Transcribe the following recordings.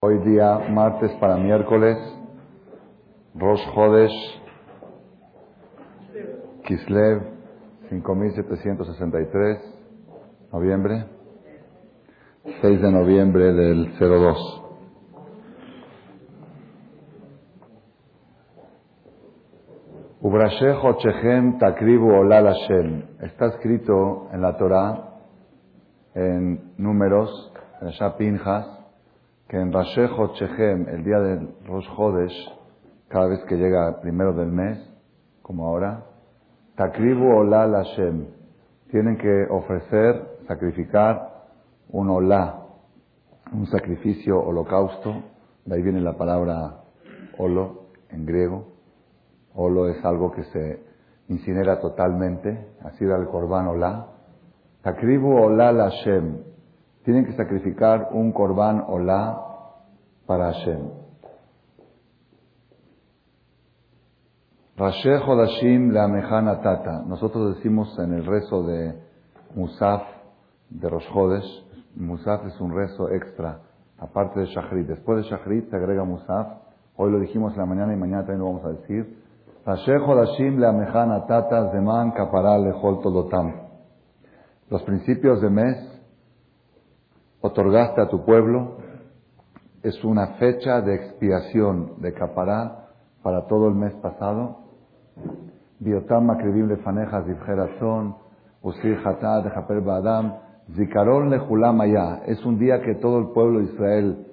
Hoy día, martes para miércoles, Rosh Hodesh, Kislev, 5763, noviembre, 6 de noviembre del 02. Ubrashejo Chechem Takribu Olal Hashem. Está escrito en la Torah, en números, en Shapinjas, que en Rashejo Chechem, el día del Rosh Hodesh, cada vez que llega el primero del mes, como ahora, Takribu Olá Hashem, tienen que ofrecer, sacrificar un Olá, un sacrificio holocausto, de ahí viene la palabra Olo en griego. Olo es algo que se incinera totalmente, así era el Korban Olá. Takribu Olá Hashem, tienen que sacrificar un korban olá para Hashem. Tata. Nosotros decimos en el rezo de Musaf de Rosh Hodesh, Musaf es un rezo extra, aparte de Shachrit. Después de Shachrit se agrega Musaf. Hoy lo dijimos en la mañana y mañana también lo vamos a decir. Tata Todotam. Los principios de mes otorgaste a tu pueblo es una fecha de expiación de capará para todo el mes pasado. Biotam makridim lefaneja zivjerazón, usir hatad japer badam, zikaron lejulam Es un día que todo el pueblo de Israel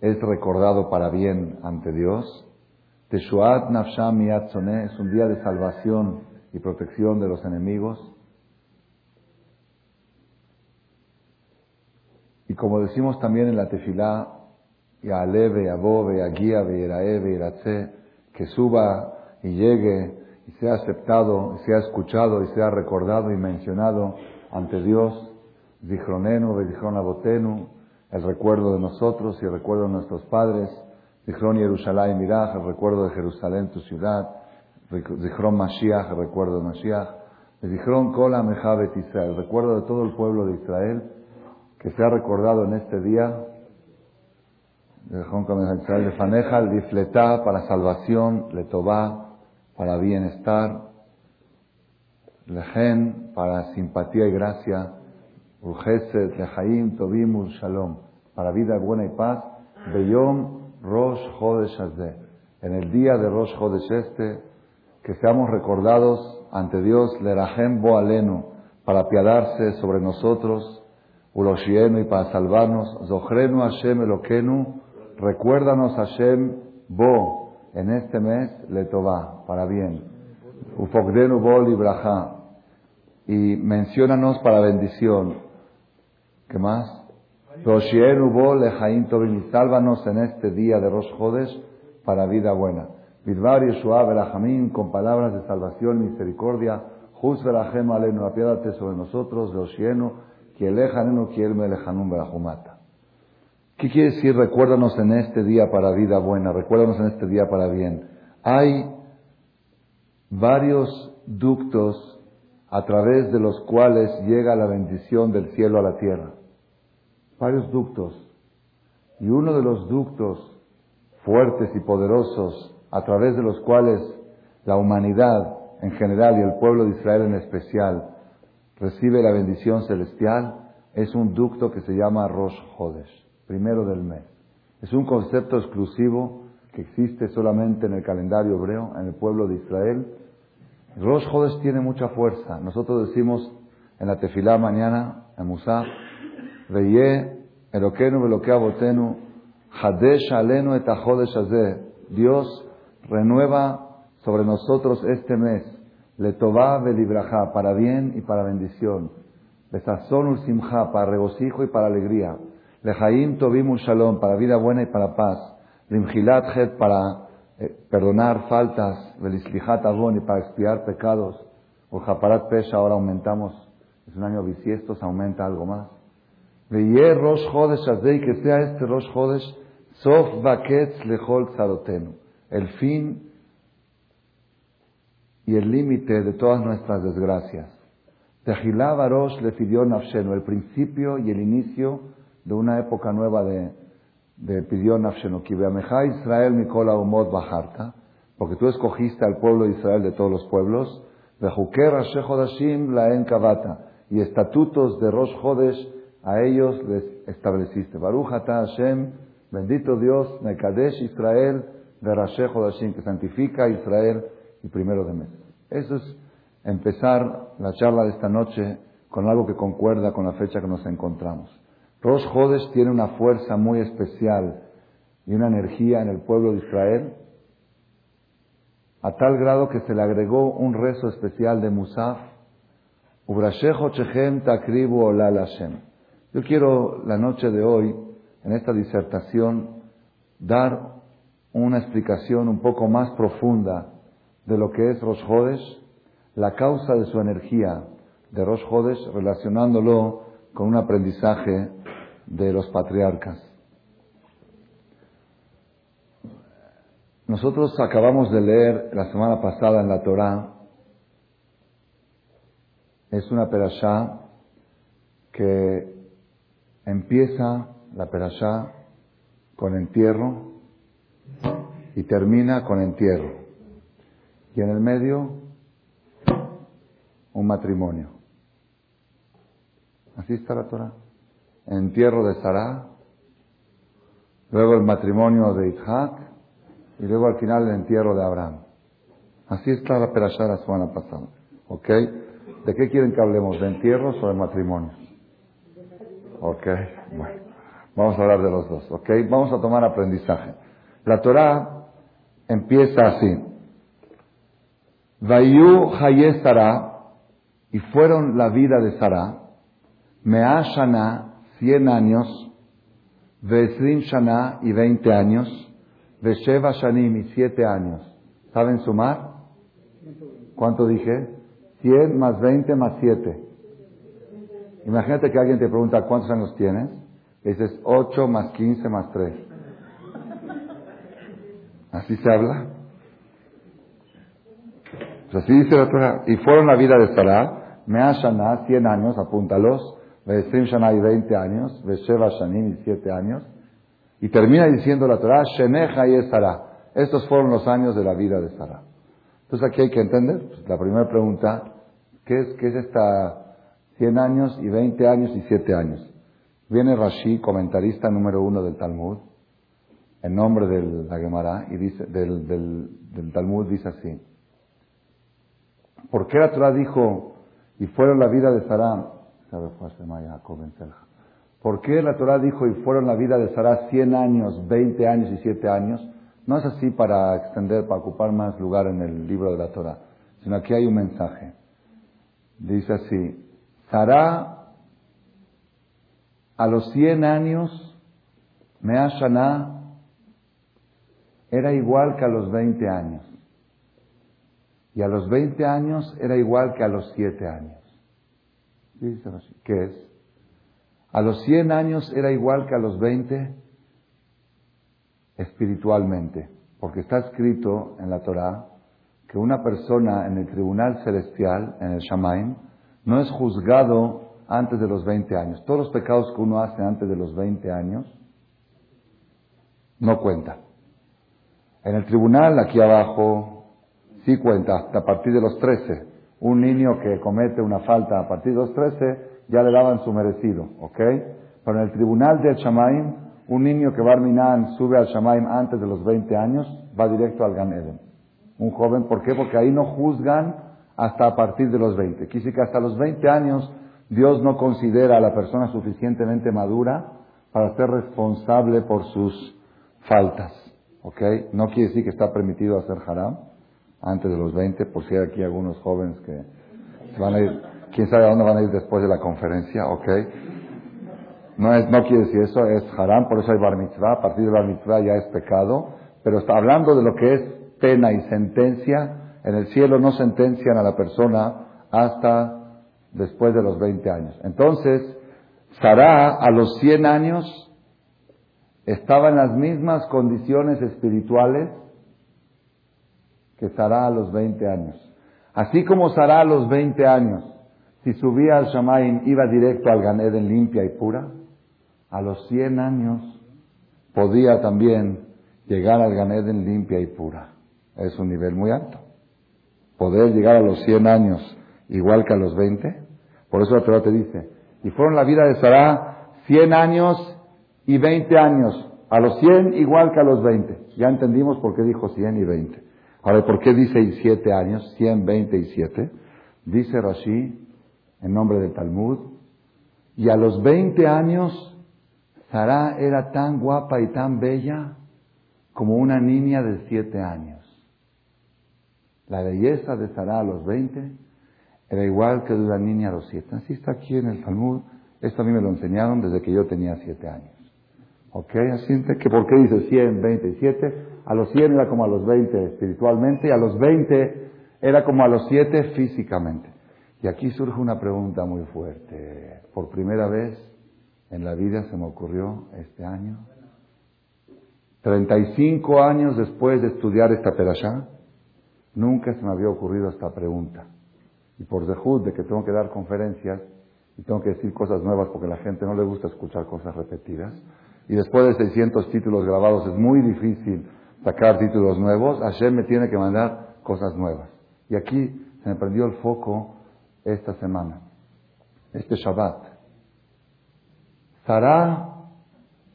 es recordado para bien ante Dios. Teshuat nafsham es un día de salvación y protección de los enemigos. Y como decimos también en la tefilá, ya aleve, ya bobe, ya guía, que suba y llegue y sea aceptado, y sea escuchado y sea recordado y mencionado ante Dios, Zichronenu, Zichron Abotenu, el recuerdo de nosotros y el recuerdo de nuestros padres, Zichron Yerushalayim Miraj, el recuerdo de Jerusalén, tu ciudad, Zichron Mashiach, el recuerdo de Mashiach, Zichron Kola Mejavet Israel, el recuerdo de todo el pueblo de Israel, que se ha recordado en este día, de Faneja, el difletá para salvación, letová para bienestar, lejen para simpatía y gracia, urgeset, lejaim, tobim, shalom, para vida buena y paz, beyom, rosh hodesh en el día de rosh hodesh este, que seamos recordados ante Dios, lerajem bo alenu, para apiadarse sobre nosotros, Uloshienu y para salvarnos, Zohrenu Hashem Elokenu, recuérdanos Hashem Bo, en este mes Letová, para bien. Ufogdenu Bo Libraja, y menciónanos para bendición. ¿Qué más? Roshienu Bo Lejaim Tobin, sálvanos en este día de Rosh Hodesh para vida buena. Bilbar Yeshua Berajamim, con palabras de salvación y misericordia. Juz Berajem Alenu, apiádate sobre nosotros, Roshienu, ¿Qué quiere decir recuérdanos en este día para vida buena? Recuérdanos en este día para bien. Hay varios ductos a través de los cuales llega la bendición del cielo a la tierra. Varios ductos. Y uno de los ductos fuertes y poderosos a través de los cuales la humanidad en general y el pueblo de Israel en especial recibe la bendición celestial es un ducto que se llama Rosh Hodesh, primero del mes. Es un concepto exclusivo que existe solamente en el calendario hebreo, en el pueblo de Israel. Rosh Hodesh tiene mucha fuerza. Nosotros decimos en la tefilá mañana, en Musaf, Veye, Elokenu, Botenu, Hadesh Alenu et Dios renueva sobre nosotros este mes Letová velibraja, para bien y para bendición. Besazón simja, para regocijo y para alegría. Lejaim tobim shalom, para vida buena y para paz. Limjilat het, para eh, perdonar faltas. Velislihat avon, y para expiar pecados. Japarat pesha, ahora aumentamos. Es un año bisiesto, se aumenta algo más. Veye Rosh Chodesh Azei, que sea este Rosh Chodesh, Sof Baketz Lechol Tzadotenu. El fin y el límite de todas nuestras desgracias. Tejilá Barosh le pidió Nafshenu, el principio y el inicio de una época nueva de, de pidió Nafshenoki, Israel Mikola Umot Bajarta, porque tú escogiste al pueblo de Israel de todos los pueblos, la Kavata, y estatutos de Rosh Hodesh a ellos les estableciste. Baruch Hashem, bendito Dios, Mekadesh Israel, de Hodashim, que santifica a Israel y primero de mes. Eso es empezar la charla de esta noche con algo que concuerda con la fecha que nos encontramos. Rosh Hodesh tiene una fuerza muy especial y una energía en el pueblo de Israel, a tal grado que se le agregó un rezo especial de Musaf. Yo quiero la noche de hoy, en esta disertación, dar una explicación un poco más profunda de lo que es Rosh la causa de su energía de Rosh relacionándolo con un aprendizaje de los patriarcas. Nosotros acabamos de leer la semana pasada en la Torá, es una perashá que empieza la perashá con entierro y termina con entierro. Y en el medio, un matrimonio. Así está la Torah. Entierro de Sarah, luego el matrimonio de Isaac y luego al final el entierro de Abraham. Así está la perashá la semana pasada. ¿Ok? ¿De qué quieren que hablemos? ¿De entierros o de matrimonios? Ok, bueno. Vamos a hablar de los dos. ¿Ok? Vamos a tomar aprendizaje. La Torah empieza así. Vayu Haye Sara, y fueron la vida de Sara, Mea Shana, cien años, Vesrin Shana y veinte años, Vesheva Shanim y siete años. ¿Saben sumar? ¿Cuánto dije? Cien más veinte más siete. Imagínate que alguien te pregunta cuántos años tienes. Y dices ocho más quince más tres. Así se habla. Así dice la Torah. Y fueron la vida de Sarah, Mea Shana, 100 años, apúntalos, Ve'esrim Shana y 20 años, Ve'sheva Shanim y 7 años. Y termina diciendo la Torah, Sheneja y Sarah. Estos fueron los años de la vida de Sarah. Entonces aquí hay que entender, pues, la primera pregunta, ¿qué es, qué es esta 100 años y 20 años y 7 años? Viene Rashi, comentarista número uno del Talmud, en nombre de la Gemara y dice, del, del, Talmud dice así. ¿Por qué la Torah dijo, y fueron la vida de Sarah, ¿por qué la Torah dijo, y fueron la vida de Sarah 100 años, 20 años y 7 años? No es así para extender, para ocupar más lugar en el libro de la Torah, sino aquí hay un mensaje. Dice así, Sarah a los 100 años, Mea Shana, era igual que a los 20 años. Y a los 20 años era igual que a los 7 años. ¿Qué es? A los 100 años era igual que a los 20 espiritualmente. Porque está escrito en la Torah que una persona en el tribunal celestial, en el Shamaim, no es juzgado antes de los 20 años. Todos los pecados que uno hace antes de los 20 años no cuentan. En el tribunal, aquí abajo, sí cuenta, hasta a partir de los 13. Un niño que comete una falta a partir de los 13, ya le daban su merecido, ¿ok? Pero en el tribunal del Shamaim, un niño que Barminan sube al Shamaim antes de los 20 años, va directo al Gan Eden. Un joven, ¿por qué? Porque ahí no juzgan hasta a partir de los 20. Quise que hasta los 20 años Dios no considera a la persona suficientemente madura para ser responsable por sus faltas. ¿Ok? No quiere decir que está permitido hacer haram antes de los 20, por si hay aquí algunos jóvenes que van a ir, quién sabe a dónde van a ir después de la conferencia, ¿ok? No, es, no quiere decir eso, es haram, por eso hay bar mitzvah, a partir de bar mitzvah ya es pecado, pero está hablando de lo que es pena y sentencia, en el cielo no sentencian a la persona hasta después de los 20 años. Entonces, Sarah a los 100 años estaba en las mismas condiciones espirituales que Sarah a los 20 años. Así como Sarah a los 20 años, si subía al Shamaim, iba directo al Ganeden limpia y pura, a los 100 años podía también llegar al Ganeden limpia y pura. Es un nivel muy alto. Poder llegar a los 100 años igual que a los 20. Por eso la Torah te dice, y fueron la vida de Sarah 100 años y 20 años. A los 100 igual que a los 20. Ya entendimos por qué dijo 100 y 20. Ahora, ¿por qué dice 7 años? 100, 20 y 7. Dice Rashi, en nombre del Talmud, y a los 20 años, Sarah era tan guapa y tan bella como una niña de 7 años. La belleza de Sarah a los 20 era igual que de una niña a los 7. Así está aquí en el Talmud. Esto a mí me lo enseñaron desde que yo tenía 7 años. ¿Ok? Así que ¿por qué dice 100, 27? A los 100 era como a los 20 espiritualmente y a los 20 era como a los 7 físicamente. Y aquí surge una pregunta muy fuerte. Por primera vez en la vida se me ocurrió este año. 35 años después de estudiar esta perashá, nunca se me había ocurrido esta pregunta. Y por dejud de que tengo que dar conferencias y tengo que decir cosas nuevas porque a la gente no le gusta escuchar cosas repetidas, y después de 600 títulos grabados es muy difícil sacar títulos nuevos, Hashem me tiene que mandar cosas nuevas. Y aquí se me prendió el foco esta semana, este Shabbat. Sarah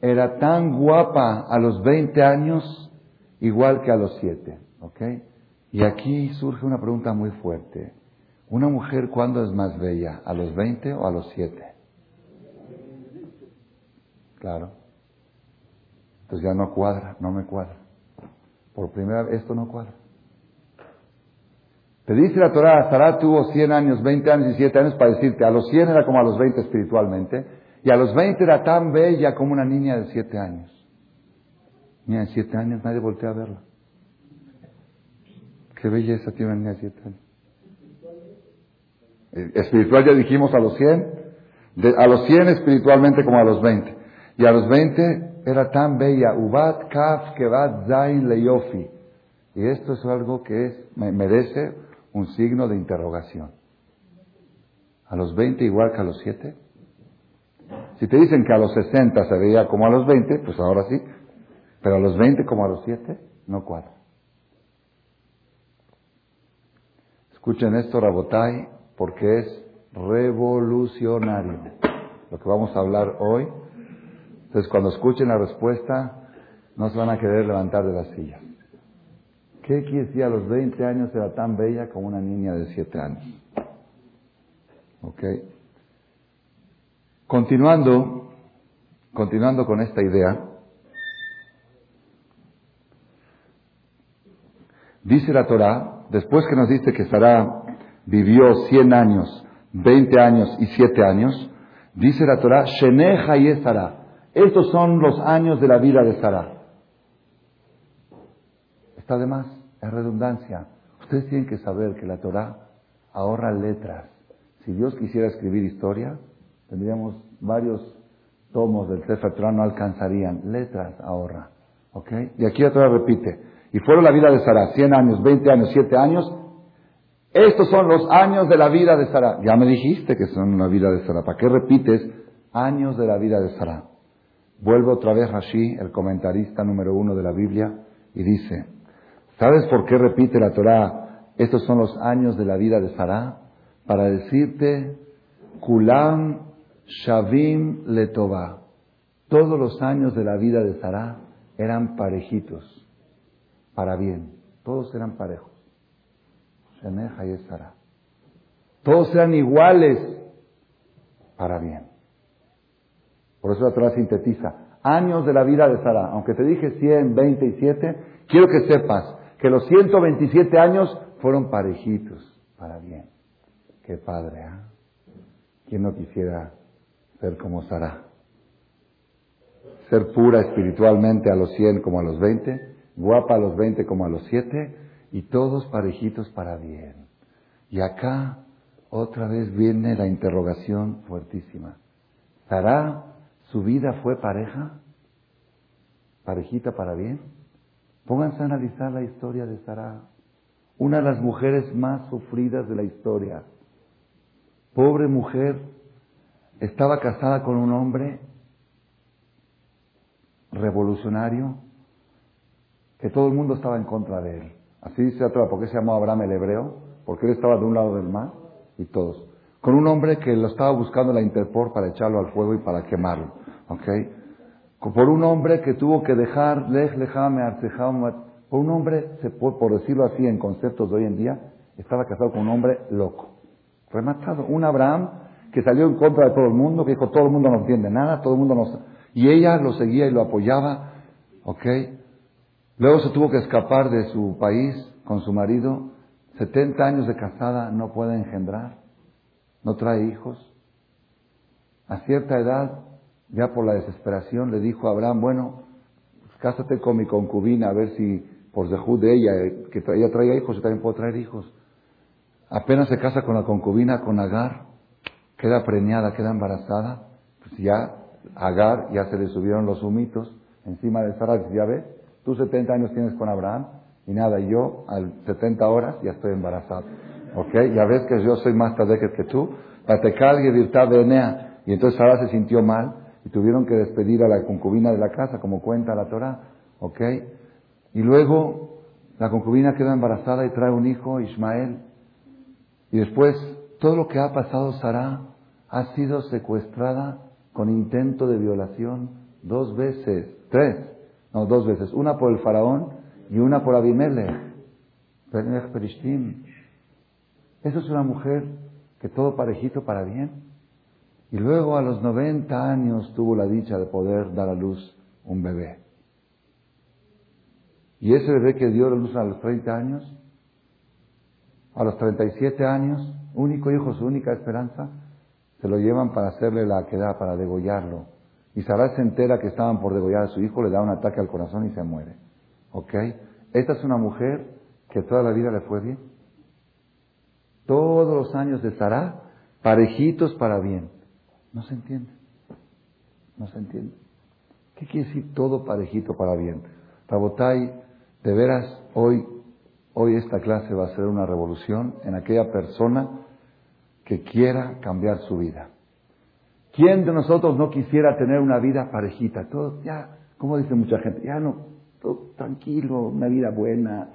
era tan guapa a los 20 años igual que a los 7. ¿ok? Y aquí surge una pregunta muy fuerte. ¿Una mujer cuándo es más bella? ¿A los 20 o a los 7? Claro. Entonces ya no cuadra, no me cuadra. Por primera vez esto no cuadra. Te dice la Torah, Sarah tuvo 100 años, 20 años y 7 años para decirte, a los 100 era como a los 20 espiritualmente, y a los 20 era tan bella como una niña de 7 años. Niña de 7 años, nadie voltea a verla. Qué belleza tiene una niña de 7 años. Eh, espiritual ya dijimos a los 100, a los 100 espiritualmente como a los 20. Y a los 20 era tan bella. Ubat kaf kevat zain leyofi. Y esto es algo que es, merece un signo de interrogación. A los 20 igual que a los 7. Si te dicen que a los 60 se veía como a los 20, pues ahora sí. Pero a los 20 como a los 7, no cuadra. Escuchen esto, Rabotai, porque es revolucionario. Lo que vamos a hablar hoy entonces, cuando escuchen la respuesta, no se van a querer levantar de la silla. ¿Qué quiere decir a los 20 años era tan bella como una niña de 7 años? ¿Ok? Continuando, continuando con esta idea, dice la Torah, después que nos dice que Sara vivió 100 años, 20 años y 7 años, dice la Torah, Sheneja y Sara. Estos son los años de la vida de Sara. Está de más, es redundancia. Ustedes tienen que saber que la Torah ahorra letras. Si Dios quisiera escribir historia, tendríamos varios tomos del Sefer Torah, no alcanzarían. Letras ahorra. ¿Ok? Y aquí la Torah repite. Y fueron la vida de Sara, 100 años, 20 años, 7 años. Estos son los años de la vida de Sara. Ya me dijiste que son la vida de Sara. ¿Para qué repites años de la vida de Sara? Vuelve otra vez Rashi, el comentarista número uno de la Biblia, y dice, ¿sabes por qué repite la Torah? Estos son los años de la vida de Sarah, para decirte, Kulam Shavim Letová. Todos los años de la vida de Sarah eran parejitos, para bien. Todos eran parejos. Shemeja y Sarah. Todos eran iguales para bien. Por eso la Torah sintetiza. Años de la vida de Sara. Aunque te dije 127, quiero que sepas que los 127 años fueron parejitos para bien. Qué padre, ¿ah? ¿Quién no quisiera ser como Sara? Ser pura espiritualmente a los 100 como a los 20, guapa a los 20 como a los 7 y todos parejitos para bien. Y acá otra vez viene la interrogación fuertísima. ¿Sara ¿Su vida fue pareja? ¿Parejita para bien? Pónganse a analizar la historia de Sara, una de las mujeres más sufridas de la historia. Pobre mujer, estaba casada con un hombre revolucionario que todo el mundo estaba en contra de él. Así dice otra, ¿por qué se llamó Abraham el hebreo? Porque él estaba de un lado del mar y todos. Con un hombre que lo estaba buscando la Interpol para echarlo al fuego y para quemarlo. ¿Ok? Por un hombre que tuvo que dejar, por un hombre, por decirlo así en conceptos de hoy en día, estaba casado con un hombre loco. Rematado. Un Abraham que salió en contra de todo el mundo, que dijo todo el mundo no entiende nada, todo el mundo no... Y ella lo seguía y lo apoyaba. ¿Ok? Luego se tuvo que escapar de su país con su marido. 70 años de casada no puede engendrar. No trae hijos. A cierta edad, ya por la desesperación, le dijo a Abraham, bueno, pues cásate con mi concubina a ver si por dejud de ella, que ella traiga hijos, yo también puedo traer hijos. Apenas se casa con la concubina, con Agar, queda preñada, queda embarazada, pues ya Agar, ya se le subieron los humitos encima de Sara, ya ves, Tú 70 años tienes con Abraham y nada, yo al 70 horas ya estoy embarazado. ¿Ok? Ya ves que yo soy más tarde que tú. de Enea. Y entonces Sara se sintió mal y tuvieron que despedir a la concubina de la casa, como cuenta la Torah. ¿Ok? Y luego la concubina queda embarazada y trae un hijo, Ismael. Y después, todo lo que ha pasado, Sara ha sido secuestrada con intento de violación dos veces, tres. No, dos veces. Una por el faraón y una por Abimelech. Eso es una mujer que todo parejito para bien. Y luego a los 90 años tuvo la dicha de poder dar a luz un bebé. Y ese bebé que dio a luz a los 30 años, a los 37 años, único hijo, su única esperanza, se lo llevan para hacerle la queda, para degollarlo. Y Sarai se entera que estaban por degollar a su hijo, le da un ataque al corazón y se muere. ¿Ok? Esta es una mujer que toda la vida le fue bien. Todos los años de Sara, parejitos para bien. No se entiende. No se entiende. ¿Qué quiere decir todo parejito para bien? Rabotai, de veras, hoy, hoy esta clase va a ser una revolución en aquella persona que quiera cambiar su vida. ¿Quién de nosotros no quisiera tener una vida parejita? Todo, ya, como dice mucha gente, ya no, todo tranquilo, una vida buena.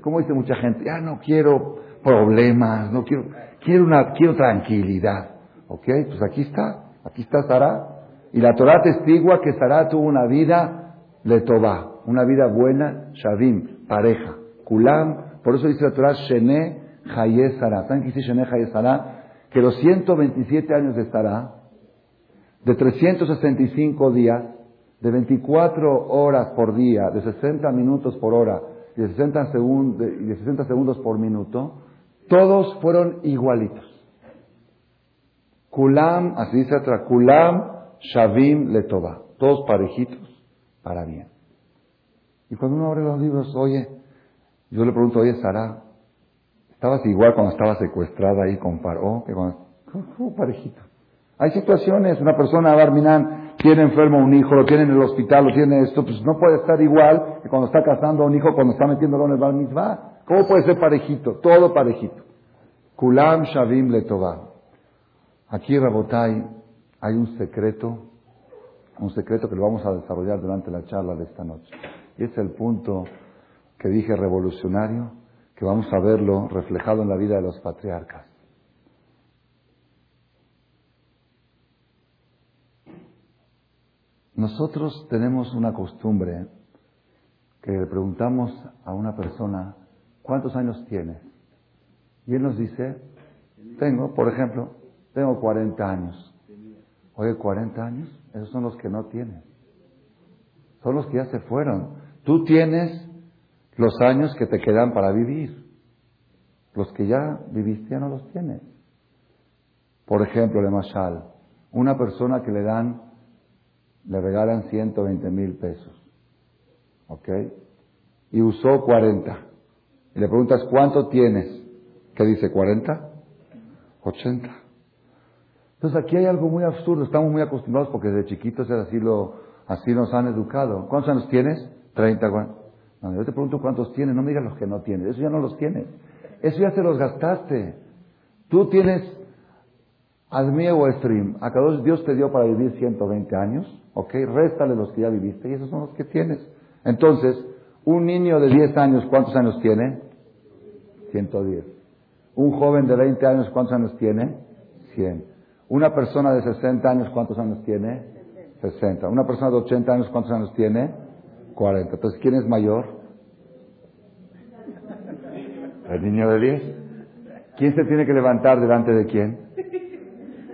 Como dice mucha gente, ya no quiero problemas, no quiero, quiero una, quiero tranquilidad. ¿Ok? Pues aquí está, aquí está Sara. Y la Torah testigua que Sara tuvo una vida letová, una vida buena, shavim, pareja. Kulam, por eso dice la Torah, Shene Haye Sara. ¿Saben qué dice Shene Haye Sara? Que los 127 años de Sara, de 365 días, de 24 horas por día, de 60 minutos por hora y de 60, de 60 segundos por minuto, todos fueron igualitos. Kulam, así dice otra, Kulam Shavim Letova, todos parejitos para bien. Y cuando uno abre los libros, oye, yo le pregunto, oye, Sara, ¿estabas igual cuando estaba secuestrada ahí con Paró? Que cuando, ¿Cómo parejito? Hay situaciones, una persona, Barminan, tiene enfermo un hijo, lo tiene en el hospital, lo tiene esto, pues no puede estar igual que cuando está casando a un hijo, cuando está metiéndolo en el bar mitzvah. ¿Cómo puede ser parejito? Todo parejito. Kulam Shavim Letová. Aquí, Rabotai, hay un secreto, un secreto que lo vamos a desarrollar durante la charla de esta noche. Y es el punto que dije revolucionario, que vamos a verlo reflejado en la vida de los patriarcas. Nosotros tenemos una costumbre que le preguntamos a una persona, ¿cuántos años tienes? Y él nos dice, tengo, por ejemplo, tengo 40 años. Oye, 40 años, esos son los que no tienes. Son los que ya se fueron. Tú tienes los años que te quedan para vivir. Los que ya viviste ya no los tienes. Por ejemplo, de Mashal, una persona que le dan le regalan 120 mil pesos. ¿Ok? Y usó 40. Y le preguntas, ¿cuánto tienes? ¿Qué dice? ¿40? 80. Entonces aquí hay algo muy absurdo. Estamos muy acostumbrados porque desde chiquitos así, lo, así nos han educado. ¿Cuántos años tienes? 30. No, yo te pregunto cuántos tienes. No me digas los que no tienes. Eso ya no los tienes. Eso ya se los gastaste. Tú tienes Admie o Stream, a Dios te dio para vivir 120 años, ¿ok? Réstale los que ya viviste y esos son los que tienes. Entonces, un niño de 10 años, ¿cuántos años tiene? 110. Un joven de 20 años, ¿cuántos años tiene? 100. Una persona de 60 años, ¿cuántos años tiene? 60. Una persona de 80 años, ¿cuántos años tiene? 40. Entonces, ¿quién es mayor? El niño de 10. ¿Quién se tiene que levantar delante de quién?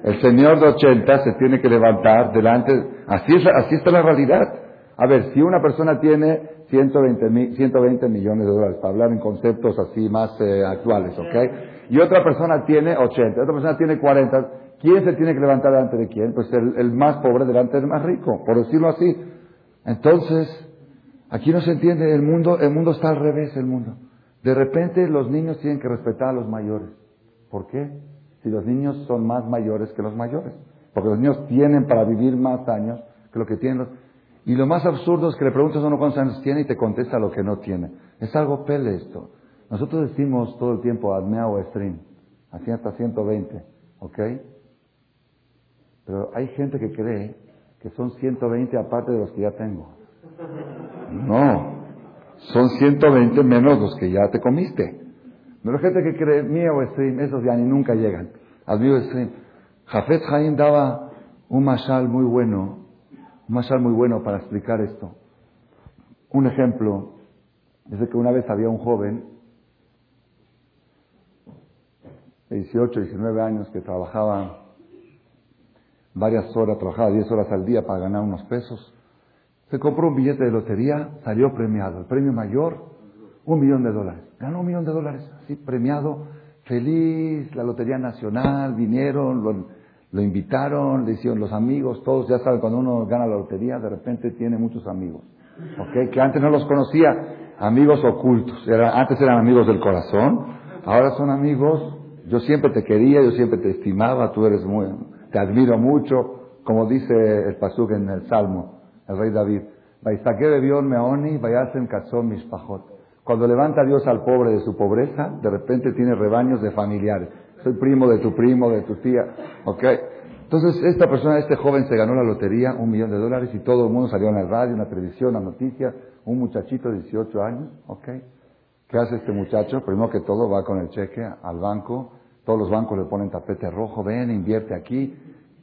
El señor de 80 se tiene que levantar delante. Así, es, así está la realidad. A ver, si una persona tiene 120, 120 millones de dólares, para hablar en conceptos así más eh, actuales, ¿ok? Y otra persona tiene 80, otra persona tiene 40, ¿quién se tiene que levantar delante de quién? Pues el, más pobre delante del más rico, por decirlo así. Entonces, aquí no se entiende, el mundo, el mundo está al revés, el mundo. De repente los niños tienen que respetar a los mayores. ¿Por qué? Si los niños son más mayores que los mayores. Porque los niños tienen para vivir más años que lo que tienen. Y lo más absurdo es que le preguntas a uno cuántos años tiene y te contesta lo que no tiene. Es algo pele esto. Nosotros decimos todo el tiempo admea o stream. Así hasta 120. ¿Ok? Pero hay gente que cree que son 120 aparte de los que ya tengo. No son 120 menos los que ya te comiste. Pero la gente que cree mío stream, esos ya ni nunca llegan al mío stream. Jafet Haim daba un mashal muy bueno, un mashal muy bueno para explicar esto. Un ejemplo es de que una vez había un joven de 18, 19 años que trabajaba varias horas, trabajaba 10 horas al día para ganar unos pesos. Se compró un billete de lotería, salió premiado. El premio mayor, un millón de dólares. Ganó un millón de dólares, así premiado, feliz, la Lotería Nacional, vinieron, lo, invitaron, le hicieron los amigos, todos, ya saben, cuando uno gana la lotería, de repente tiene muchos amigos. ¿Ok? Que antes no los conocía, amigos ocultos. antes eran amigos del corazón, ahora son amigos. Yo siempre te quería, yo siempre te estimaba, tú eres muy, te admiro mucho, como dice el Pasuk en el Salmo el rey David. Cuando levanta Dios al pobre de su pobreza, de repente tiene rebaños de familiares. Soy primo de tu primo, de tu tía. ¿Ok? Entonces, esta persona, este joven se ganó la lotería, un millón de dólares, y todo el mundo salió en la radio, en la televisión, en la noticia. Un muchachito de 18 años, ¿ok? ¿Qué hace este muchacho? Primero que todo va con el cheque al banco. Todos los bancos le ponen tapete rojo. Ven, invierte aquí.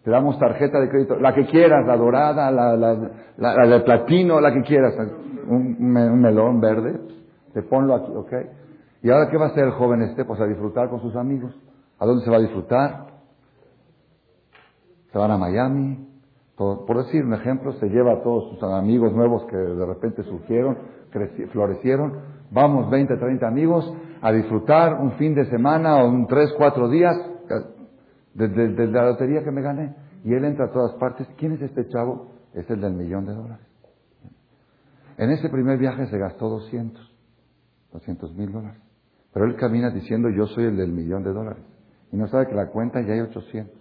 Te damos tarjeta de crédito, la que quieras, la dorada, la, la, de platino, la que quieras. Un, melón verde, te ponlo aquí, ¿ok? ¿Y ahora qué va a hacer el joven este? Pues a disfrutar con sus amigos. ¿A dónde se va a disfrutar? Se van a Miami. por decir un ejemplo, se lleva a todos sus amigos nuevos que de repente surgieron, florecieron. Vamos 20, 30 amigos a disfrutar un fin de semana o un 3, 4 días desde, la lotería que me gané. Y él entra a todas partes. ¿Quién es este chavo? Es el del millón de dólares. En ese primer viaje se gastó 200, 200 mil dólares. Pero él camina diciendo yo soy el del millón de dólares. Y no sabe que la cuenta ya hay 800.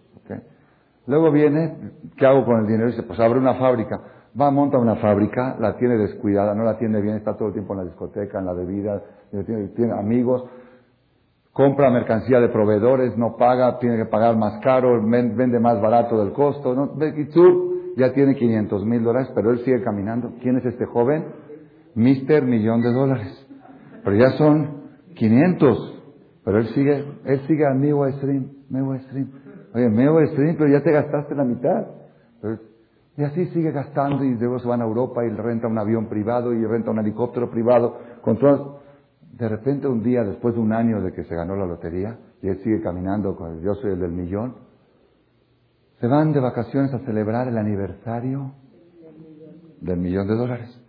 Luego viene, ¿qué hago con el dinero? Y dice, pues abre una fábrica. Va, monta una fábrica, la tiene descuidada, no la tiene bien, está todo el tiempo en la discoteca, en la bebida, tiene, tiene amigos, compra mercancía de proveedores, no paga, tiene que pagar más caro, vende más barato del costo. ¿no? ya tiene 500 mil dólares, pero él sigue caminando. ¿Quién es este joven? Mister Millón de Dólares. Pero ya son 500. Pero él sigue, él sigue a Mewa Stream, Mewa Stream. Oye, Mewa Stream, pero ya te gastaste la mitad. Y así sigue gastando y luego se van a Europa y renta un avión privado y renta un helicóptero privado con todas de repente un día, después de un año de que se ganó la lotería, y él sigue caminando con el yo soy el del millón, se van de vacaciones a celebrar el aniversario del millón de dólares.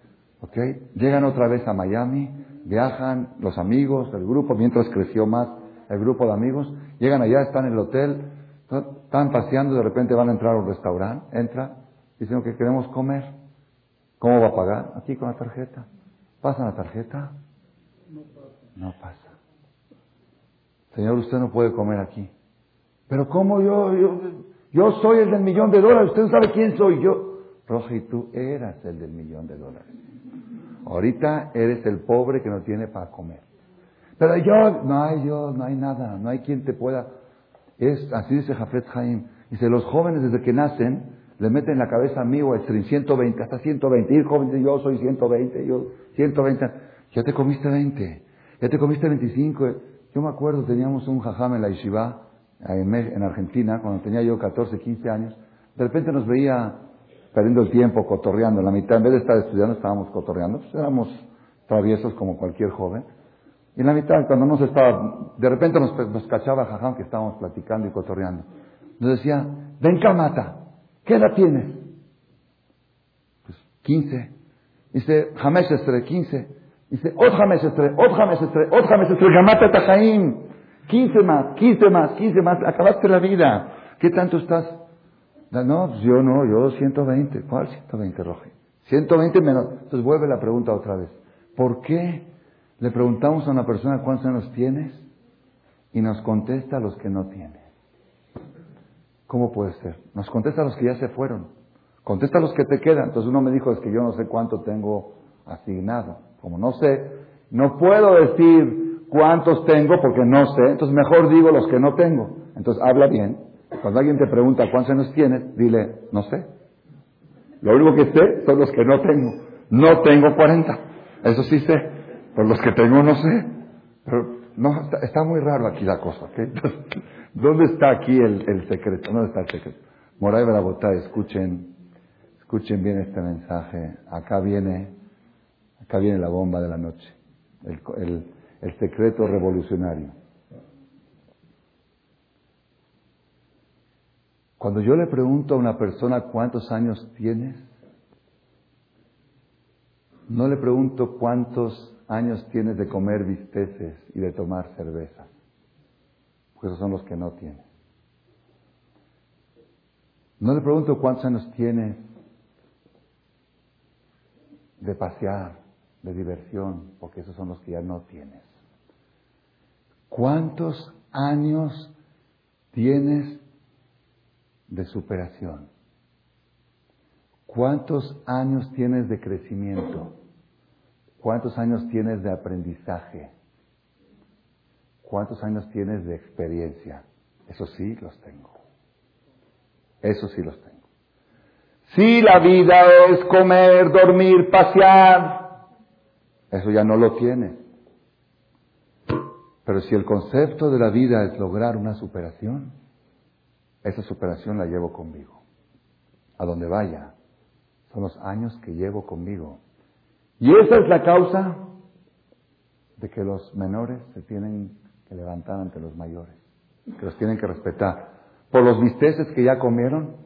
¿Ok? Llegan otra vez a Miami, viajan los amigos, el grupo, mientras creció más el grupo de amigos, llegan allá, están en el hotel, están paseando, de repente van a entrar a un restaurante, entra, dicen que queremos comer. ¿Cómo va a pagar? Aquí con la tarjeta. Pasan la tarjeta, no pasa. Señor, usted no puede comer aquí. Pero ¿cómo yo, yo, yo soy el del millón de dólares? Usted no sabe quién soy yo. Roja, y tú eras el del millón de dólares. Ahorita eres el pobre que no tiene para comer. Pero yo, no hay yo, no hay nada, no hay quien te pueda. Es, así dice Jafet Haim, Dice, los jóvenes desde que nacen le meten en la cabeza a mí o a 120, hasta 120. Y joven yo soy 120, yo 120. Ya te comiste 20, ya te comiste 25. Yo me acuerdo, teníamos un jajam en la Yeshiva, en Argentina, cuando tenía yo 14, 15 años. De repente nos veía perdiendo el tiempo, cotorreando. La mitad, en vez de estar estudiando, estábamos cotorreando. Pues éramos traviesos como cualquier joven. Y en la mitad, cuando nos estaba, de repente nos, nos cachaba jajam que estábamos platicando y cotorreando. Nos decía, ven camata, ¿qué edad tienes? Pues 15. Dice, Hamesestre, 15. Dice, Ot Hamesestre, Ot Hamesestre, Ot Hamesestre, Gamata Tajaim. 15 más, 15 más, 15 más, acabaste la vida. ¿Qué tanto estás? No, pues yo no, yo 120. ¿Cuál 120, Roge? 120 menos. Entonces vuelve la pregunta otra vez. ¿Por qué le preguntamos a una persona cuántos años tienes y nos contesta los que no tiene? ¿Cómo puede ser? Nos contesta los que ya se fueron. Contesta los que te quedan. Entonces uno me dijo, es que yo no sé cuánto tengo asignado. Como no sé, no puedo decir cuántos tengo porque no sé. Entonces mejor digo los que no tengo. Entonces habla bien. Cuando alguien te pregunta cuántos años tienes, dile, no sé. Lo único que sé son los que no tengo. No tengo 40. Eso sí sé. Por los que tengo no sé. Pero no, está, muy raro aquí la cosa. ¿Dónde está aquí el, secreto? ¿Dónde está el secreto? Moray Barabotá, escuchen, escuchen bien este mensaje. Acá viene, acá viene la bomba de la noche. El, el secreto revolucionario. Cuando yo le pregunto a una persona cuántos años tienes, no le pregunto cuántos años tienes de comer bisteces y de tomar cerveza esos son los que no tienen. No le pregunto cuántos años tiene de pasear, de diversión, porque esos son los que ya no tienes. ¿Cuántos años tienes de superación? ¿Cuántos años tienes de crecimiento? ¿Cuántos años tienes de aprendizaje? ¿Cuántos años tienes de experiencia? Eso sí los tengo. Eso sí los tengo. Si la vida es comer, dormir, pasear, eso ya no lo tienes. Pero si el concepto de la vida es lograr una superación, esa superación la llevo conmigo. A donde vaya, son los años que llevo conmigo. Y esa es la causa de que los menores se tienen que levantar ante los mayores, que los tienen que respetar. Por los bisteces que ya comieron,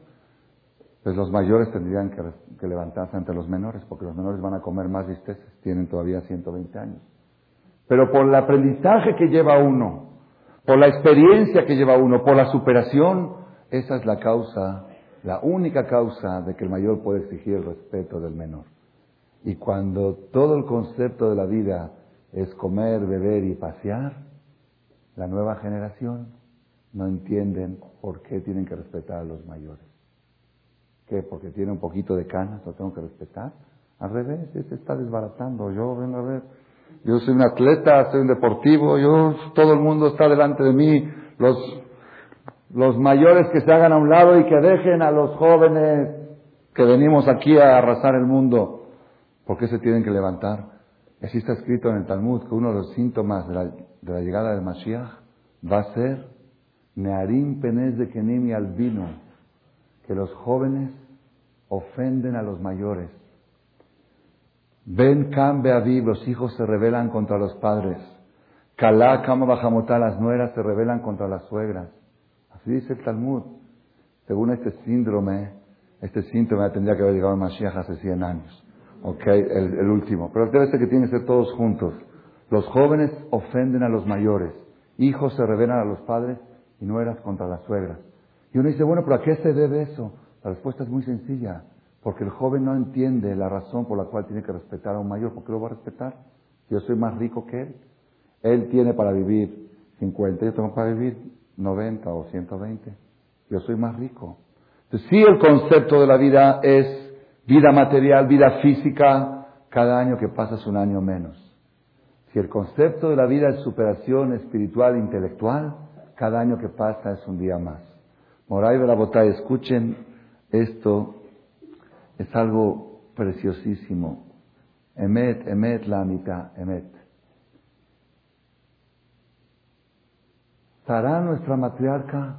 pues los mayores tendrían que, levantarse ante los menores, porque los menores van a comer más bisteces, tienen todavía 120 años. Pero por el aprendizaje que lleva uno, por la experiencia que lleva uno, por la superación, esa es la causa, la única causa de que el mayor puede exigir el respeto del menor. Y cuando todo el concepto de la vida es comer, beber y pasear, la nueva generación no entienden por qué tienen que respetar a los mayores. ¿Qué? Porque tiene un poquito de canas, lo tengo que respetar. Al revés, se está desbaratando. Yo, ven a ver, yo soy un atleta, soy un deportivo, yo, todo el mundo está delante de mí. Los, los mayores que se hagan a un lado y que dejen a los jóvenes que venimos aquí a arrasar el mundo. ¿Por qué se tienen que levantar? Así está escrito en el Talmud que uno de los síntomas de la llegada del Mashiach va a ser Nearim Penez de Kenim y Albino, que los jóvenes ofenden a los mayores. Ben Kam Beaviv, los hijos se rebelan contra los padres. Kalá Kama Bajamotá, las nueras se rebelan contra las suegras. Así dice el Talmud. Según este síndrome, este síntoma tendría que haber llegado al Mashiach hace 100 años. Ok, el, último. Pero debe ser que tienen que ser todos juntos. Los jóvenes ofenden a los mayores, hijos se revelan a los padres y nueras contra las suegras. Y uno dice, bueno, pero ¿a qué se debe eso? La respuesta es muy sencilla, porque el joven no entiende la razón por la cual tiene que respetar a un mayor. ¿Por qué lo va a respetar? Yo soy más rico que él. Él tiene para vivir 50, yo tengo para vivir 90 o 120. Yo soy más rico. Entonces, si el concepto de la vida es vida material, vida física, cada año que pasa es un año menos. Si el concepto de la vida es superación espiritual e intelectual, cada año que pasa es un día más. Moray Berabotay, escuchen esto, es algo preciosísimo. Emet, emet la mitad, emet. Sara, nuestra matriarca,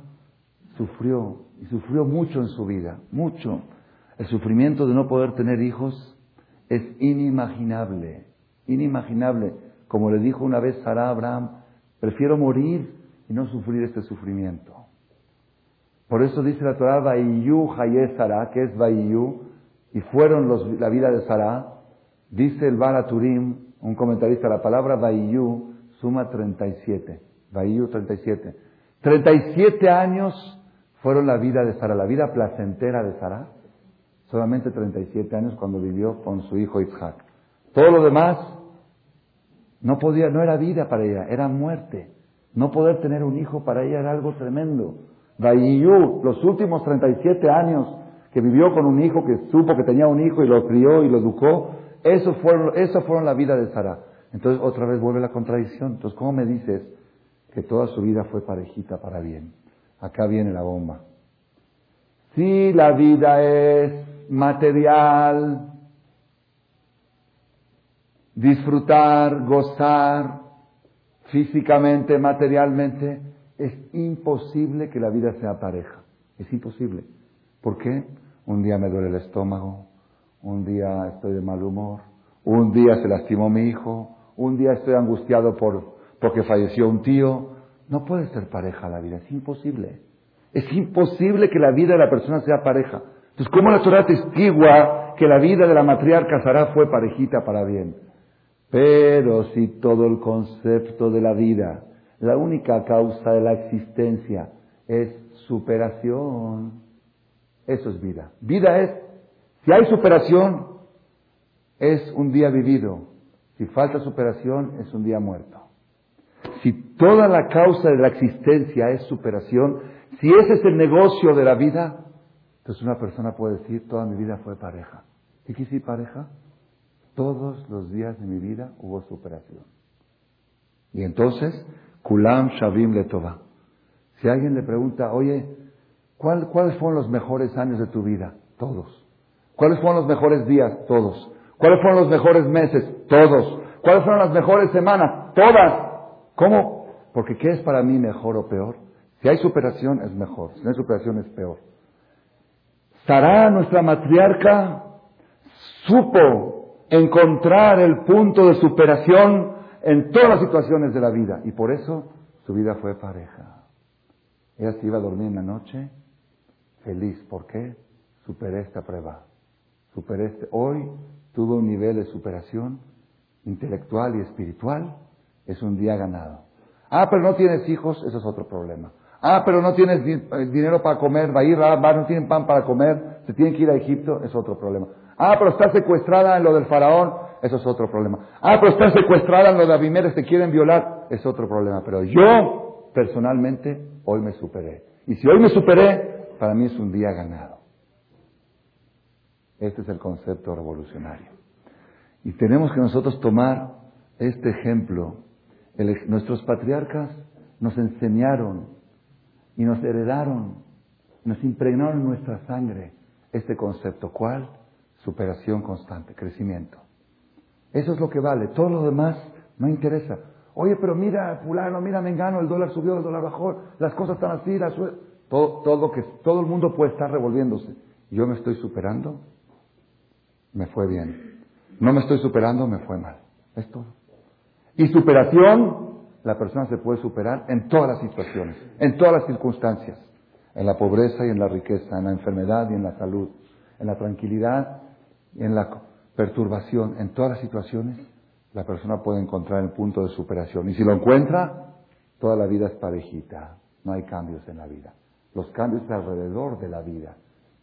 sufrió, y sufrió mucho en su vida, mucho. El sufrimiento de no poder tener hijos es inimaginable, inimaginable. Como le dijo una vez Sara Abraham, prefiero morir y no sufrir este sufrimiento. Por eso dice la Torah, Haye Sara, que es Vaiyu, y fueron la vida de Sara. Dice el Baraturim, un comentarista, la palabra Vaiyu suma 37. Vaiyu 37. 37 años fueron la vida de Sara, la vida placentera de Sara. Solamente 37 años cuando vivió con su hijo Isaac. Todo lo demás no podía, no era vida para ella, era muerte. No poder tener un hijo para ella era algo tremendo. Bayiyu, los últimos 37 años que vivió con un hijo, que supo que tenía un hijo y lo crió y lo educó, eso fueron, eso fueron la vida de Sara. Entonces otra vez vuelve la contradicción. Entonces, ¿cómo me dices que toda su vida fue parejita para bien? Acá viene la bomba. Si la vida es material, disfrutar, gozar físicamente, materialmente, es imposible que la vida sea pareja. Es imposible. ¿Por qué? Un día me duele el estómago, un día estoy de mal humor, un día se lastimó mi hijo, un día estoy angustiado por, porque falleció un tío. No puede ser pareja la vida, es imposible. Es imposible que la vida de la persona sea pareja. Entonces, ¿cómo la Torah testigua que la vida de la matriarca Sara fue parejita para bien? Pero si todo el concepto de la vida la única causa de la existencia es superación. Eso es vida. Vida es, si hay superación, es un día vivido. Si falta superación, es un día muerto. Si toda la causa de la existencia es superación, si ese es el negocio de la vida, entonces una persona puede decir, toda mi vida fue pareja. ¿Qué quiere decir pareja? Todos los días de mi vida hubo superación. Y entonces Kulam Shavim Letova. Si alguien le pregunta, oye, ¿cuáles fueron los mejores años de tu vida? Todos. ¿Cuáles fueron los mejores días? Todos. ¿Cuáles fueron los mejores meses? Todos. ¿Cuáles fueron las mejores semanas? Todas. ¿Cómo? Porque ¿qué es para mí mejor o peor? Si hay superación es mejor, si no hay superación es peor. Nuestra matriarca, supo encontrar el punto de superación en todas las situaciones de la vida. Y por eso su vida fue pareja. Ella se iba a dormir en la noche feliz. ¿Por qué? Superé esta prueba. Superé este. Hoy tuve un nivel de superación intelectual y espiritual. Es un día ganado. Ah, pero no tienes hijos, eso es otro problema. Ah, pero no tienes eh, dinero para comer, va a ir, no tienen pan para comer, se tienen que ir a Egipto, es otro problema. Ah, pero está secuestrada en lo del faraón, eso es otro problema. Ah, pero está secuestrada en lo de Abimelech, te quieren violar, es otro problema. Pero yo, personalmente, hoy me superé. Y si hoy me superé, para mí es un día ganado. Este es el concepto revolucionario. Y tenemos que nosotros tomar este ejemplo. nuestros patriarcas nos enseñaron y nos heredaron, nos impregnaron en nuestra sangre este concepto. ¿Cuál? Superación constante, crecimiento. Eso es lo que vale. Todo lo demás no interesa. Oye, pero mira, fulano, mira, mengano, el dólar subió, el dólar bajó, las cosas están así, todo, todo, que, todo el mundo puede estar revolviéndose. Yo me estoy superando, me fue bien. No me estoy superando, me fue mal. Es todo. Y superación, la persona se puede superar en todas las situaciones, en todas las circunstancias. En la pobreza y en la riqueza, en la enfermedad y en la salud, en la tranquilidad y en la perturbación en todas las situaciones, la persona puede encontrar el punto de superación. Y si lo encuentra, toda la vida es parejita. No hay cambios en la vida. Los cambios alrededor de la vida.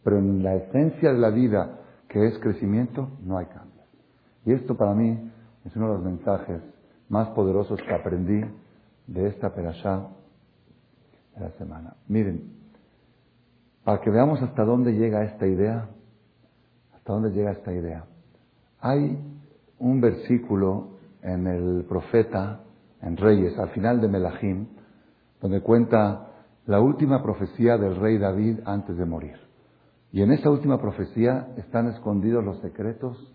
Pero en la esencia de la vida, que es crecimiento, no hay cambios. Y esto para mí es uno de los mensajes más poderosos que aprendí de esta perashá de la semana. Miren, para que veamos hasta dónde llega esta idea, hasta dónde llega esta idea. Hay un versículo en el profeta, en Reyes, al final de Melahim, donde cuenta la última profecía del rey David antes de morir. Y en esa última profecía están escondidos los secretos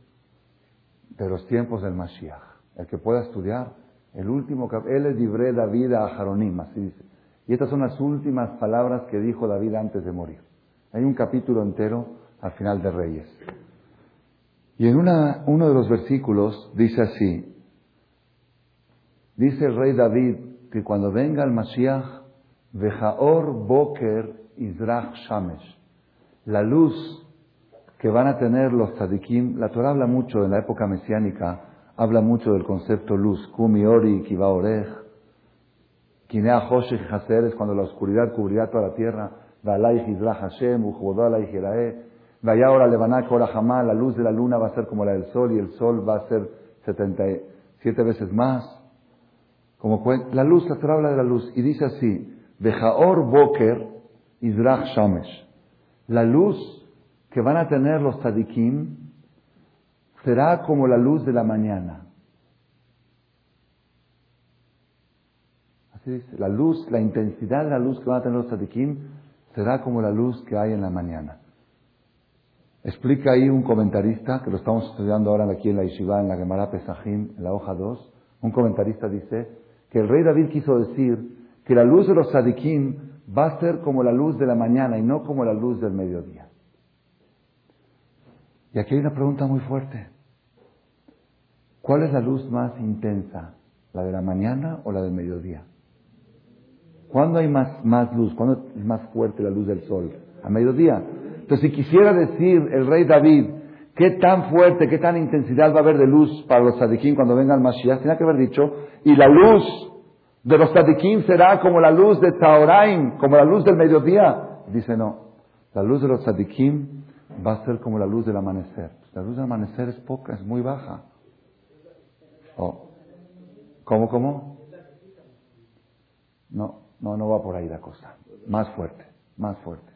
de los tiempos del Mashiach. El que pueda estudiar, el último él es libre David a Jaronim, así dice. Y estas son las últimas palabras que dijo David antes de morir. Hay un capítulo entero al final de Reyes. Y en una, uno de los versículos dice así, dice el rey David que cuando venga el Mashiach, Vejaor Boker Izrach Shamesh, la luz que van a tener los tzadikim, la Torah habla mucho en la época mesiánica, habla mucho del concepto luz, Kumi Ori, Kiva Orej, Kinea Hoshech Haser, es cuando la oscuridad cubrirá toda la tierra, Valaich Izrach Hashem, Uchvodalaich Yeraeh, Vaya ahora Levanak ahora jamás, la luz de la luna va a ser como la del sol y el sol va a ser 77 veces más. Como la luz, la Torah habla de la luz y dice así, Bejaor Boker Izrach Shamesh. La luz que van a tener los tzadikim será como la luz de la mañana. Así dice, la luz, la intensidad de la luz que van a tener los tzadikim será como la luz que hay en la mañana. Explica ahí un comentarista, que lo estamos estudiando ahora aquí en la Yeshiva, en la Gemara Pesajim, en la hoja 2, un comentarista dice que el rey David quiso decir que la luz de los tzadikim va a ser como la luz de la mañana y no como la luz del mediodía. Y aquí hay una pregunta muy fuerte. ¿Cuál es la luz más intensa? ¿La de la mañana o la del mediodía? ¿Cuándo hay más, más luz? ¿Cuándo es más fuerte la luz del sol? ¿A mediodía? Entonces, si quisiera decir el rey David, qué tan fuerte, qué tan intensidad va a haber de luz para los tzadikim cuando venga el Mashiach, tenía que haber dicho, y la luz de los tzadikim será como la luz de Taoraim, como la luz del mediodía. Dice, no, la luz de los tzadikim va a ser como la luz del amanecer. La luz del amanecer es poca, es muy baja. Oh. ¿Cómo, cómo? No, no, no va por ahí la cosa. Más fuerte, más fuerte.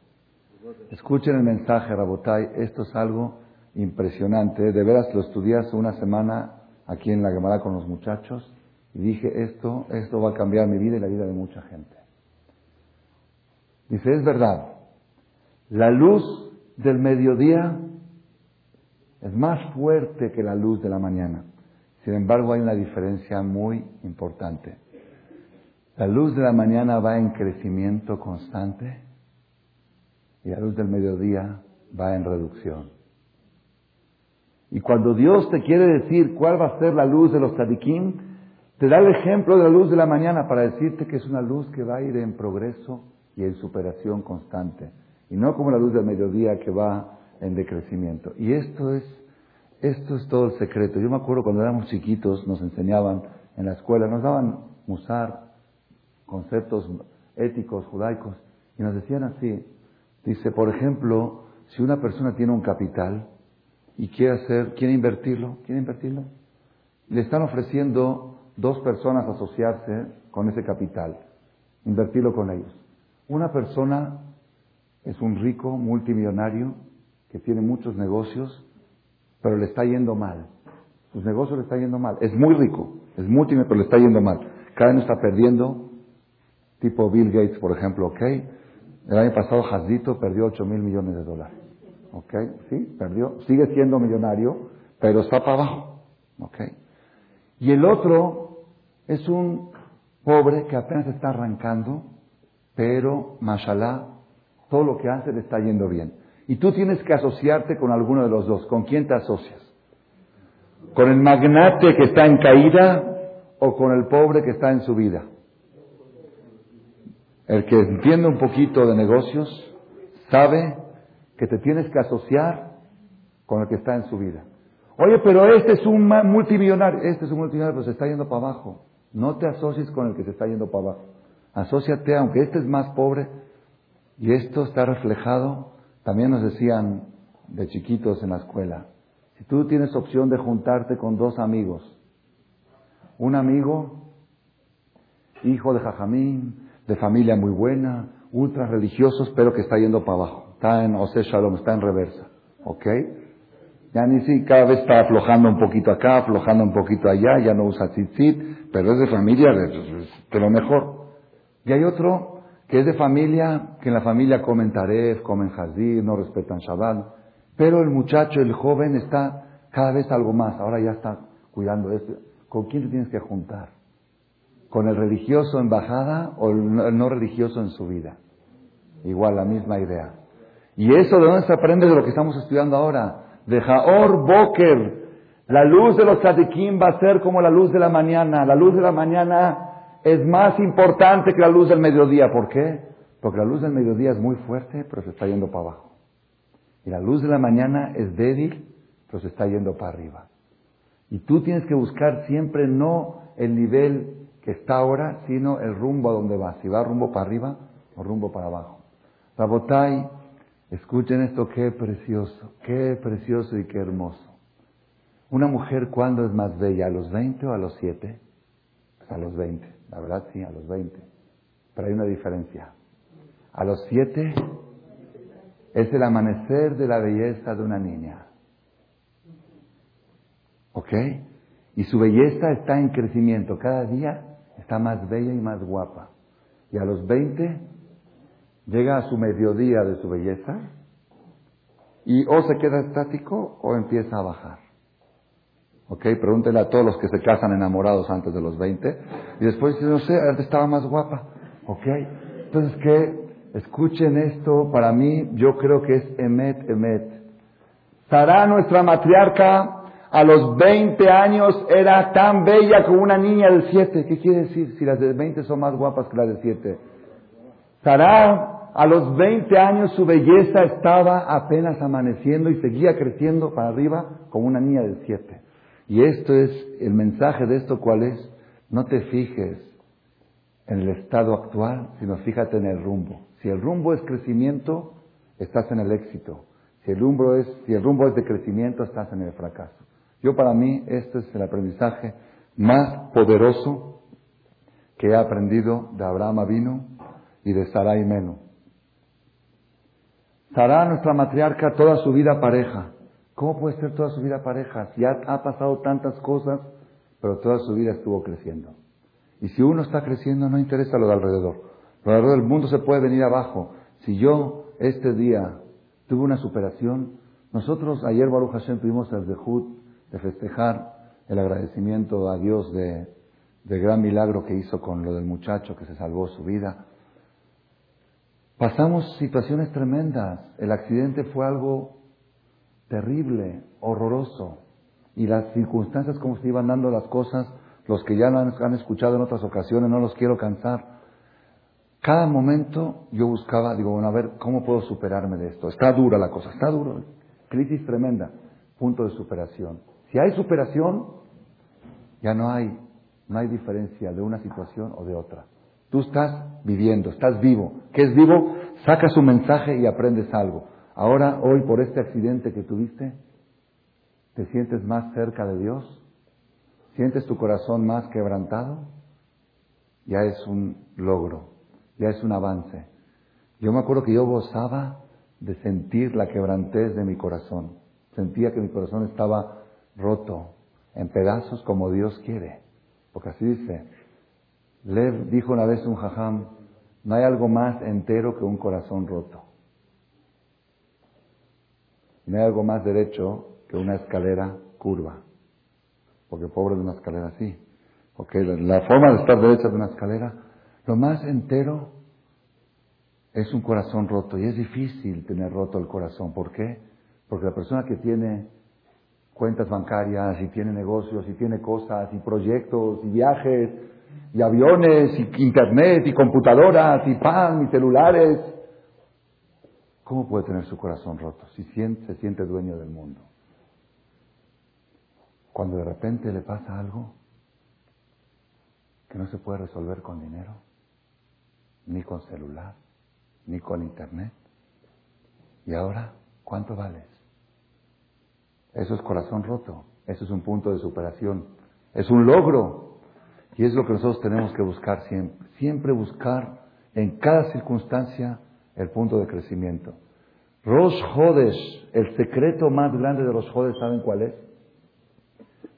Escuchen el mensaje, Rabotai. Esto es algo impresionante. De veras lo estudié hace una semana aquí en la Gemara con los muchachos y dije, esto, esto va a cambiar mi vida y la vida de mucha gente. Dice, es verdad, la luz del mediodía es más fuerte que la luz de la mañana. Sin embargo, hay una diferencia muy importante. La luz de la mañana va en crecimiento constante y la luz del mediodía va en reducción. Y cuando Dios te quiere decir cuál va a ser la luz de los tzadikim, te da el ejemplo de la luz de la mañana para decirte que es una luz que va a ir en progreso y en superación constante. Y no como la luz del mediodía que va en decrecimiento. Y esto es, esto es todo el secreto. Yo me acuerdo cuando éramos chiquitos, nos enseñaban en la escuela, nos daban usar conceptos éticos, judaicos, y nos decían así, Dice, por ejemplo, si una persona tiene un capital y quiere hacer, quiere invertirlo, quiere invertirlo, le están ofreciendo dos personas asociarse con ese capital, invertirlo con ellos. Una persona es un rico multimillonario que tiene muchos negocios, pero le está yendo mal. Sus negocios le está yendo mal. Es muy rico, es multimillonario, pero le está yendo mal. Cada año está perdiendo, tipo Bill Gates, por ejemplo, ¿ok? El año pasado Jazdito perdió 8 mil millones de dólares. ¿Ok? Sí, perdió. Sigue siendo millonario, pero está para abajo. ¿Ok? Y el otro es un pobre que apenas está arrancando, pero, mashallah, todo lo que hace le está yendo bien. Y tú tienes que asociarte con alguno de los dos. ¿Con quién te asocias? ¿Con el magnate que está en caída o con el pobre que está en su vida? El que entiende un poquito de negocios sabe que te tienes que asociar con el que está en su vida. Oye, pero este es un multimillonario, este es un multimillonario, pero se está yendo para abajo. No te asocies con el que se está yendo para abajo. Asociate, aunque este es más pobre, y esto está reflejado, también nos decían de chiquitos en la escuela, si tú tienes opción de juntarte con dos amigos, un amigo, hijo de Jajamín, de familia muy buena, ultra religiosos, pero que está yendo para abajo. Está en Ose Shalom, está en reversa. ¿Ok? Ya ni si cada vez está aflojando un poquito acá, aflojando un poquito allá, ya no usa tzitzit, pero es de familia de, lo mejor. Y hay otro que es de familia, que en la familia comen taref, comen jazir, no respetan Shabbat, pero el muchacho, el joven, está cada vez algo más, ahora ya está cuidando esto. ¿Con quién te tienes que juntar? ¿Con el religioso en bajada o el no religioso en su vida? Igual, la misma idea. ¿Y eso de dónde se aprende de lo que estamos estudiando ahora? De Jaor Boker. La luz de los tzadikim va a ser como la luz de la mañana. La luz de la mañana es más importante que la luz del mediodía. ¿Por qué? Porque la luz del mediodía es muy fuerte, pero se está yendo para abajo. Y la luz de la mañana es débil, pero se está yendo para arriba. Y tú tienes que buscar siempre no el nivel que está ahora, sino el rumbo a donde vas. Si va rumbo para arriba o rumbo para abajo. Rabotai, escuchen esto, qué precioso, qué precioso y qué hermoso. Una mujer, ¿cuándo es más bella? ¿A los 20 o a los 7? Pues a los 20, la verdad sí, a los 20. Pero hay una diferencia. A los 7 es el amanecer de la belleza de una niña. ¿Ok? Y su belleza está en crecimiento. Cada día está más bella y más guapa. Y a los 20 llega a su mediodía de su belleza y o se queda estático o empieza a bajar. ¿Ok? Pregúntenle a todos los que se casan enamorados antes de los 20 y después dice, no sé, antes estaba más guapa. ¿Ok? Entonces, ¿qué? Escuchen esto, para mí yo creo que es Emet, Emet. Sara, nuestra matriarca, a los 20 años era tan bella como una niña de 7. ¿Qué quiere decir? Si las de 20 son más guapas que las de 7. Sara, a los 20 años su belleza estaba apenas amaneciendo y seguía creciendo para arriba como una niña de 7. Y esto es, el mensaje de esto cuál es, no te fijes en el estado actual, sino fíjate en el rumbo. Si el rumbo es crecimiento, estás en el éxito. Si el rumbo es, si el rumbo es de crecimiento, estás en el fracaso. Yo para mí este es el aprendizaje más poderoso que he aprendido de Abraham Avinu y de Sarai Menu. Sarah, nuestra matriarca, toda su vida pareja. ¿Cómo puede ser toda su vida pareja? Si ha, ha pasado tantas cosas, pero toda su vida estuvo creciendo. Y si uno está creciendo, no interesa lo de alrededor. Lo de alrededor del mundo se puede venir abajo. Si yo este día tuve una superación, nosotros ayer Baruch Hashem tuvimos el dejud de festejar el agradecimiento a Dios de, del gran milagro que hizo con lo del muchacho que se salvó su vida. Pasamos situaciones tremendas. El accidente fue algo terrible, horroroso. Y las circunstancias como se iban dando las cosas, los que ya lo han, han escuchado en otras ocasiones, no los quiero cansar. Cada momento yo buscaba, digo, bueno, a ver, ¿cómo puedo superarme de esto? Está dura la cosa, está duro. Crisis tremenda. Punto de superación. Si hay superación, ya no hay, no hay diferencia de una situación o de otra. Tú estás viviendo, estás vivo. ¿Qué es vivo? Sacas un mensaje y aprendes algo. Ahora, hoy, por este accidente que tuviste, ¿te sientes más cerca de Dios? ¿Sientes tu corazón más quebrantado? Ya es un logro, ya es un avance. Yo me acuerdo que yo gozaba de sentir la quebrantez de mi corazón. Sentía que mi corazón estaba roto, en pedazos como Dios quiere. Porque así dice, Lev dijo una vez un jajam, no hay algo más entero que un corazón roto. No hay algo más derecho que una escalera curva. Porque pobre de una escalera así. Porque la forma de estar derecha de una escalera, lo más entero es un corazón roto. Y es difícil tener roto el corazón. ¿Por qué? Porque la persona que tiene cuentas bancarias, y tiene negocios, y tiene cosas, y proyectos, y viajes, y aviones, y internet, y computadoras, y pan, y celulares. ¿Cómo puede tener su corazón roto si se siente dueño del mundo? Cuando de repente le pasa algo que no se puede resolver con dinero, ni con celular, ni con internet. ¿Y ahora cuánto vales? Eso es corazón roto. Eso es un punto de superación. Es un logro. Y es lo que nosotros tenemos que buscar siempre. Siempre buscar en cada circunstancia el punto de crecimiento. Rosh Hodesh, el secreto más grande de Rosh Hodesh, ¿saben cuál es?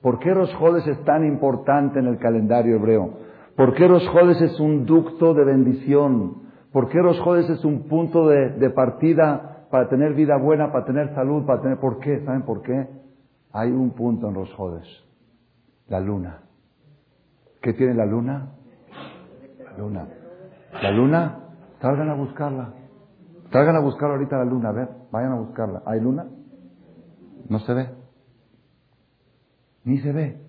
¿Por qué Rosh Hodesh es tan importante en el calendario hebreo? ¿Por qué Rosh Hodesh es un ducto de bendición? ¿Por qué Rosjodes es un punto de, partida para tener vida buena, para tener salud, para tener... ¿Por qué? ¿Saben por qué? Hay un punto en Rosjodes. La luna. ¿Qué tiene la luna? La luna. La luna, salgan a buscarla. Salgan a buscar ahorita la luna, a ver, vayan a buscarla. ¿Hay luna? No se ve. Ni se ve.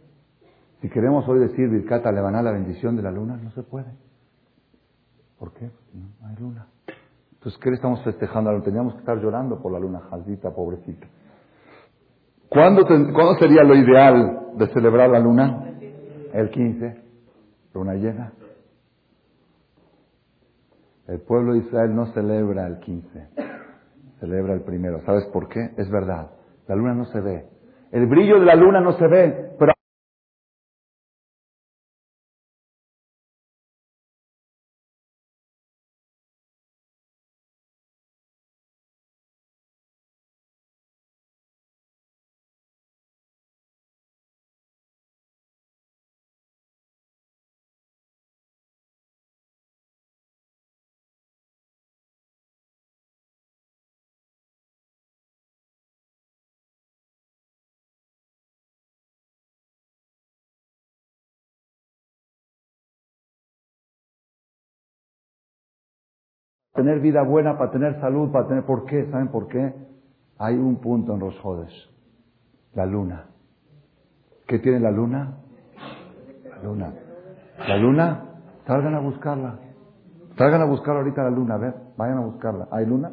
Si queremos hoy decir Vircata Levaná, la bendición de la luna, no se puede. ¿Por qué? No hay luna. Entonces, ¿qué le estamos festejando? Teníamos que estar llorando por la luna, jaldita, pobrecita. ¿Cuándo, ¿Cuándo sería lo ideal de celebrar la luna? El 15, luna llena. El pueblo de Israel no celebra el 15, celebra el primero. ¿Sabes por qué? Es verdad, la luna no se ve. El brillo de la luna no se ve, pero tener vida buena, para tener salud, para tener... ¿Por qué? ¿Saben por qué? Hay un punto en los jodes. La luna. ¿Qué tiene la luna? La luna. La luna, salgan a buscarla. Salgan a buscar ahorita la luna, a ver, vayan a buscarla. ¿Hay luna?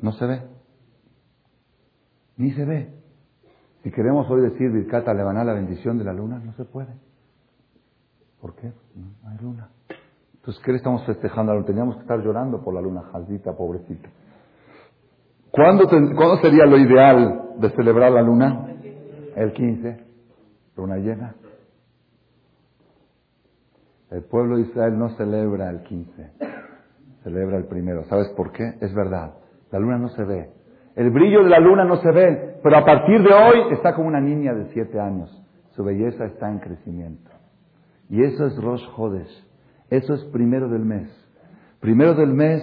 No se ve. Ni se ve. Si queremos hoy decir Vircata Levaná, la bendición de la luna, no se puede. ¿Por qué? No hay luna. Entonces, ¿qué le estamos festejando? Teníamos que estar llorando por la luna jaldita, pobrecita. ¿Cuándo, ¿Cuándo sería lo ideal de celebrar la luna? El 15, luna llena. El pueblo de Israel no celebra el 15, celebra el primero. ¿Sabes por qué? Es verdad, la luna no se ve. El brillo de la luna no se ve, pero a partir de hoy está como una niña de siete años. Su belleza está en crecimiento. Y eso es Rosh. Eso es primero del mes. Primero del mes,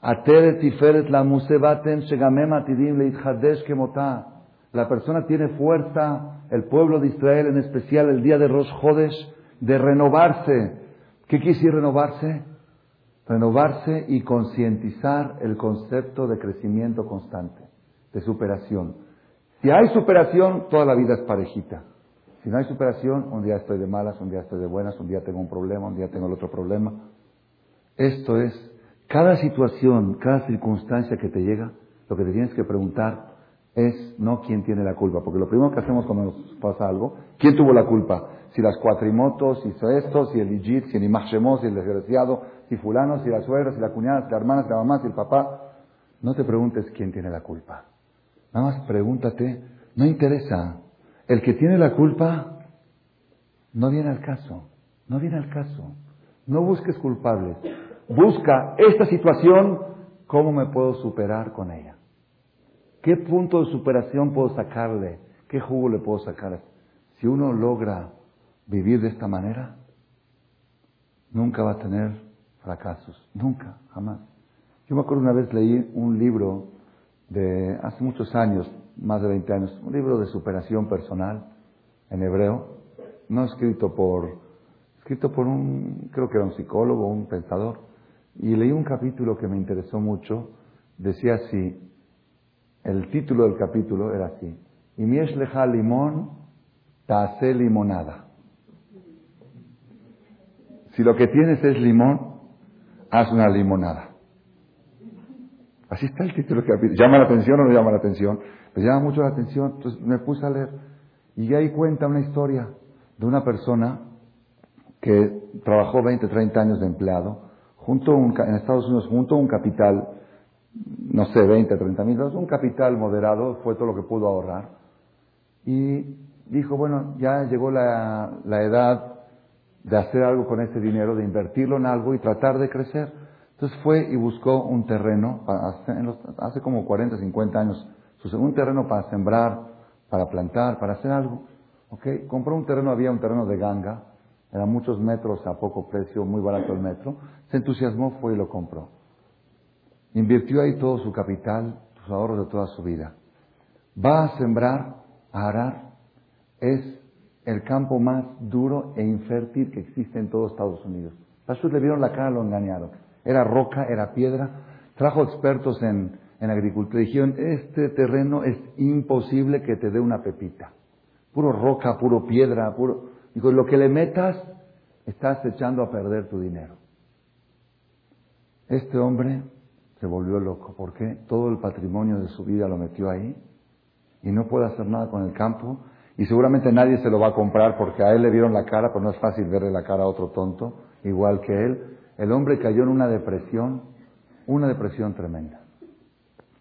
Ateret Tiferet la Musebaten Shegamem Atidim Leithadesh Kemotá. La persona tiene fuerza, el pueblo de Israel en especial el día de Rosh Hodesh, de renovarse. ¿Qué decir renovarse? Renovarse y concientizar el concepto de crecimiento constante, de superación. Si hay superación, toda la vida es parejita. Si no hay superación, un día estoy de malas, un día estoy de buenas, un día tengo un problema, un día tengo el otro problema. Esto es, cada situación, cada circunstancia que te llega, lo que te tienes que preguntar es no quién tiene la culpa, porque lo primero que hacemos cuando nos pasa algo, ¿quién tuvo la culpa? Si las cuatrimotos, si esto, si el Ijit, si el Imachemos, si el desgraciado, si fulano, si la suegra, si la cuñada, si la hermana, si la mamá, si el papá. No te preguntes quién tiene la culpa. Nada más pregúntate, no interesa, el que tiene la culpa no viene al caso, no viene al caso. No busques culpables. Busca esta situación, ¿cómo me puedo superar con ella? ¿Qué punto de superación puedo sacarle? ¿Qué jugo le puedo sacar? Si uno logra vivir de esta manera, nunca va a tener fracasos. Nunca, jamás. Yo me acuerdo una vez leí un libro de hace muchos años, más de 20 años, un libro de superación personal en hebreo, no escrito por, escrito por un, creo que era un psicólogo, un pensador, y leí un capítulo que me interesó mucho, decía así, el título del capítulo era así, y leja limón, hace limonada. Si lo que tienes es limón, haz una limonada. Así está el título del capítulo. ¿Llama la atención o no llama la atención? Me llama mucho la atención, entonces me puse a leer. Y ahí cuenta una historia de una persona que trabajó 20, 30 años de empleado, junto en Estados Unidos, junto a un capital, no sé, 20, 30 mil dólares, un capital moderado, fue todo lo que pudo ahorrar. Y dijo, bueno, ya llegó la, la edad de hacer algo con ese dinero, de invertirlo en algo y tratar de crecer. Entonces fue y buscó un terreno, hace como 40, 50 años, un terreno para sembrar, para plantar, para hacer algo. ¿ok? Compró un terreno, había un terreno de ganga, eran muchos metros a poco precio, muy barato el metro, se entusiasmó, fue y lo compró. Invirtió ahí todo su capital, sus ahorros de toda su vida. Va a sembrar, a arar, es el campo más duro e infértil que existe en todo Estados Unidos. Pashut le vieron la cara, lo engañaron. Era roca, era piedra. Trajo expertos en, en agricultura. Dijeron, este terreno es imposible que te dé una pepita. Puro roca, puro piedra, puro... Dijo, lo que le metas, estás echando a perder tu dinero. Este hombre se volvió loco. ¿Por qué? Todo el patrimonio de su vida lo metió ahí y no puede hacer nada con el campo y seguramente nadie se lo va a comprar porque a él le vieron la cara, pero no es fácil verle la cara a otro tonto, igual que él. El hombre cayó en una depresión, una depresión tremenda.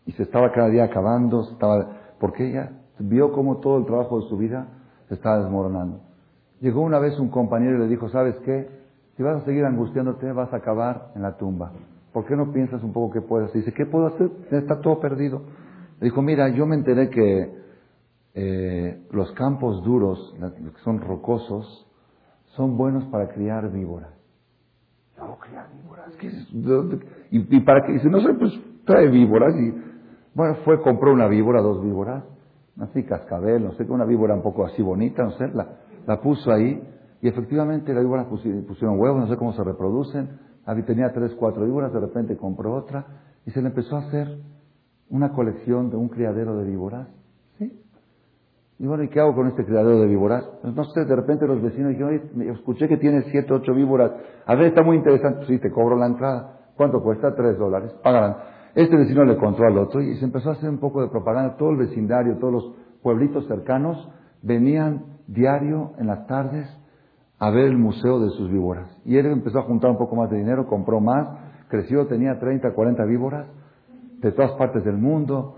Y se estaba cada día acabando, estaba, porque ella vio cómo todo el trabajo de su vida se estaba desmoronando. Llegó una vez un compañero y le dijo, ¿sabes qué? Si vas a seguir angustiándote, vas a acabar en la tumba. ¿Por qué no piensas un poco qué puedes hacer? Dice, ¿qué puedo hacer? Está todo perdido. Le dijo, mira, yo me enteré que eh, los campos duros, que son rocosos, son buenos para criar víboras. No, criar víboras. ¿Y, para qué? Dice, no sé, pues trae víboras. Y bueno, fue, compró una víbora, dos víboras, así cascabel, no sé, una víbora un poco así bonita, no sé, la, la puso ahí. Y efectivamente las víboras pusieron huevos, no sé cómo se reproducen. Tenía tres, cuatro víboras, de repente compró otra y se le empezó a hacer una colección de un criadero de víboras y bueno, ¿y qué hago con este criadero de víboras? Pues no sé, de repente los vecinos dijeron, oye, escuché que tiene siete, ocho víboras. A ver, está muy interesante. Sí, te cobro la entrada. ¿Cuánto cuesta? Tres dólares. Pagarán. Este vecino le contó al otro y se empezó a hacer un poco de propaganda. Todo el vecindario, todos los pueblitos cercanos venían diario en las tardes a ver el museo de sus víboras. Y él empezó a juntar un poco más de dinero, compró más, creció, tenía 30, 40 víboras de todas partes del mundo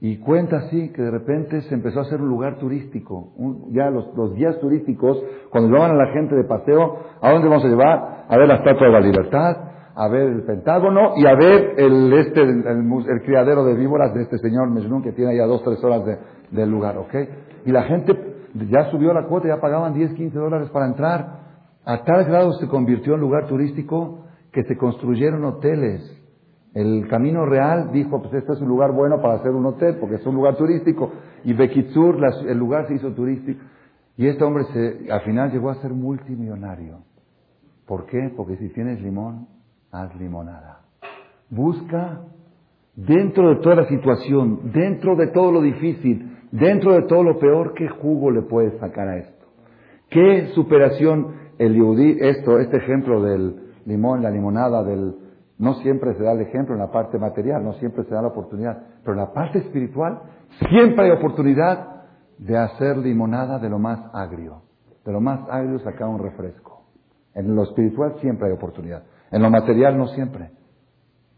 y cuenta así que de repente se empezó a hacer un lugar turístico. ya los, guías turísticos, cuando llevaban a la gente de paseo, ¿a dónde vamos a llevar? A ver la Estatua de la Libertad, a ver el Pentágono y a ver el, este, el, criadero de víboras de este señor Mejnun que tiene ya dos, tres horas de, del lugar, ¿ok? Y la gente ya subió la cuota, ya pagaban 10, 15 dólares para entrar. A tal grado se convirtió en lugar turístico que se construyeron hoteles el Camino Real dijo, pues este es un lugar bueno para hacer un hotel, porque es un lugar turístico. Y Bekitsur, el lugar se hizo turístico. Y este hombre se, al final llegó a ser multimillonario. ¿Por qué? Porque si tienes limón, haz limonada. Busca dentro de toda la situación, dentro de todo lo difícil, dentro de todo lo peor, ¿qué jugo le puedes sacar a esto? ¿Qué superación el yudí, esto, este ejemplo del limón, la limonada, del, no siempre se da el ejemplo en la parte material, no siempre se da la oportunidad, pero en la parte espiritual siempre hay oportunidad de hacer limonada de lo más agrio. De lo más agrio sacar un refresco. En lo espiritual siempre hay oportunidad. En lo material no siempre.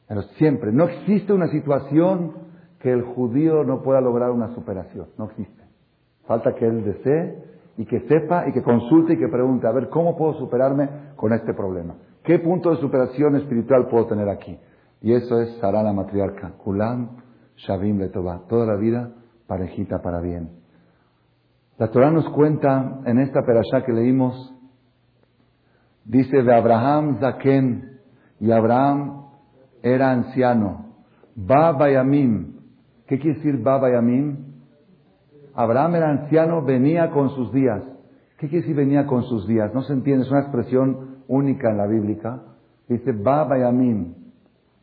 Pero siempre. No existe una situación que el judío no pueda lograr una superación. No existe. Falta que él desee y que sepa y que consulte y que pregunte, a ver, ¿cómo puedo superarme con este problema? ¿Qué punto de superación espiritual puedo tener aquí? Y eso es Sara la matriarca. Kulam Shavim Letová. Toda la vida parejita para bien. La Torah nos cuenta en esta perashá que leímos, dice de Abraham Zaken, y Abraham era anciano. Baba Yamim. ¿Qué quiere decir Baba Yamim? Abraham era anciano, venía con sus días. ¿Qué quiere decir venía con sus días? No se entiende, es una expresión única en la bíblica, dice Ba Bayamim.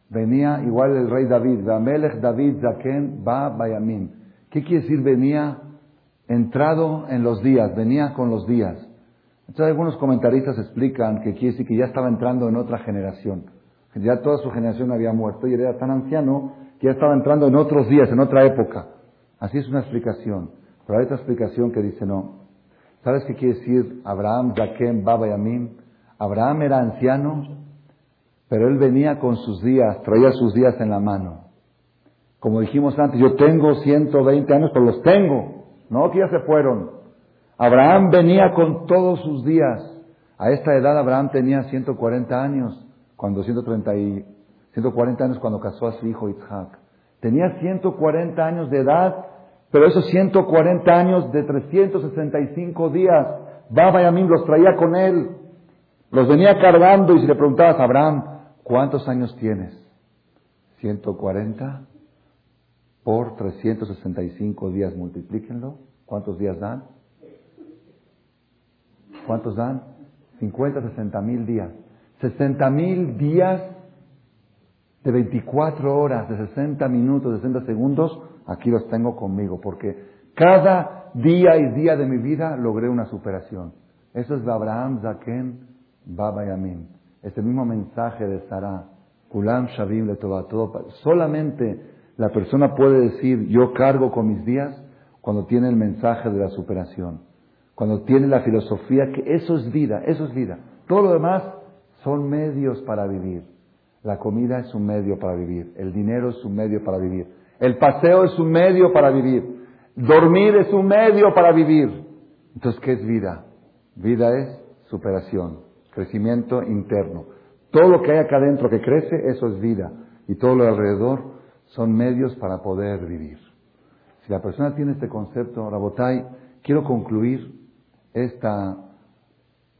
Venía igual el rey David, Melech David Zaken Ba Bayamim. ¿Qué quiere decir venía entrado en los días, venía con los días? Entonces algunos comentaristas explican que quiere decir que ya estaba entrando en otra generación, ya toda su generación había muerto y era tan anciano que ya estaba entrando en otros días, en otra época. Así es una explicación. Pero hay otra explicación que dice no. ¿Sabes qué quiere decir Abraham, Zaken, Baba Yamim? Abraham era anciano, pero él venía con sus días, traía sus días en la mano. Como dijimos antes, yo tengo 120 años, pero los tengo, no que ya se fueron. Abraham venía con todos sus días. A esta edad Abraham tenía 140 años, cuando 130 y, 140 años cuando casó a su hijo Isaac. Tenía 140 años de edad, pero esos 140 años de 365 días, Baba Yamim los traía con él. Los venía cargando y si le preguntabas a Abraham, ¿cuántos años tienes? 140 por 365 días, multiplíquenlo. ¿Cuántos días dan? ¿Cuántos dan? 50, 60 mil días. 60 mil días de 24 horas, de 60 minutos, de 60 segundos, aquí los tengo conmigo, porque cada día y día de mi vida logré una superación. Eso es de Abraham Zaken Baba Yamin. Es el mismo mensaje de Sarah. Kulam Shavim le todo. Solamente la persona puede decir, yo cargo con mis días, cuando tiene el mensaje de la superación. Cuando tiene la filosofía que eso es vida, eso es vida. Todo lo demás son medios para vivir. La comida es un medio para vivir. El dinero es un medio para vivir. El paseo es un medio para vivir. Dormir es un medio para vivir. Entonces, ¿qué es vida? Vida es superación, crecimiento interno. Todo lo que hay acá adentro que crece, eso es vida. Y todo lo alrededor son medios para poder vivir. Si la persona tiene este concepto, Rabotai, quiero concluir esta,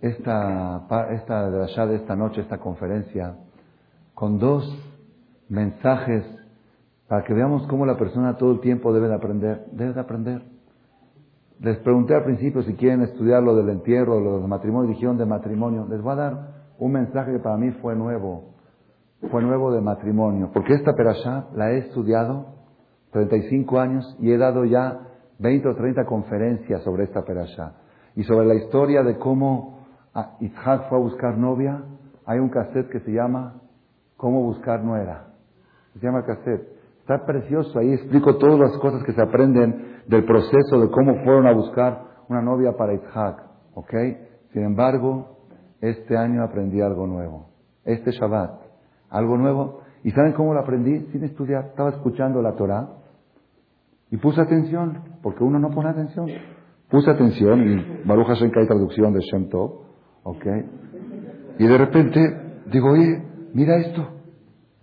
esta, esta de de esta noche, esta conferencia, con dos mensajes para que veamos cómo la persona todo el tiempo debe de aprender. Debe de aprender. Les pregunté al principio si quieren estudiar lo del entierro, lo del matrimonio, dijeron de matrimonio. Les voy a dar un mensaje que para mí fue nuevo. Fue nuevo de matrimonio. Porque esta perashá la he estudiado 35 años y he dado ya 20 o 30 conferencias sobre esta perashá. Y sobre la historia de cómo Isaac fue a buscar novia, hay un cassette que se llama Cómo buscar nuera. Se llama cassette. Está precioso, ahí explico todas las cosas que se aprenden del proceso de cómo fueron a buscar una novia para Isaac. ¿Ok? Sin embargo, este año aprendí algo nuevo. Este Shabbat, algo nuevo. ¿Y saben cómo lo aprendí? Sin estudiar. Estaba escuchando la Torah y puse atención, porque uno no pone atención. Puse atención y Baruch Hashem que hay traducción de Shem Tov. ¿Ok? Y de repente digo, oye, mira esto.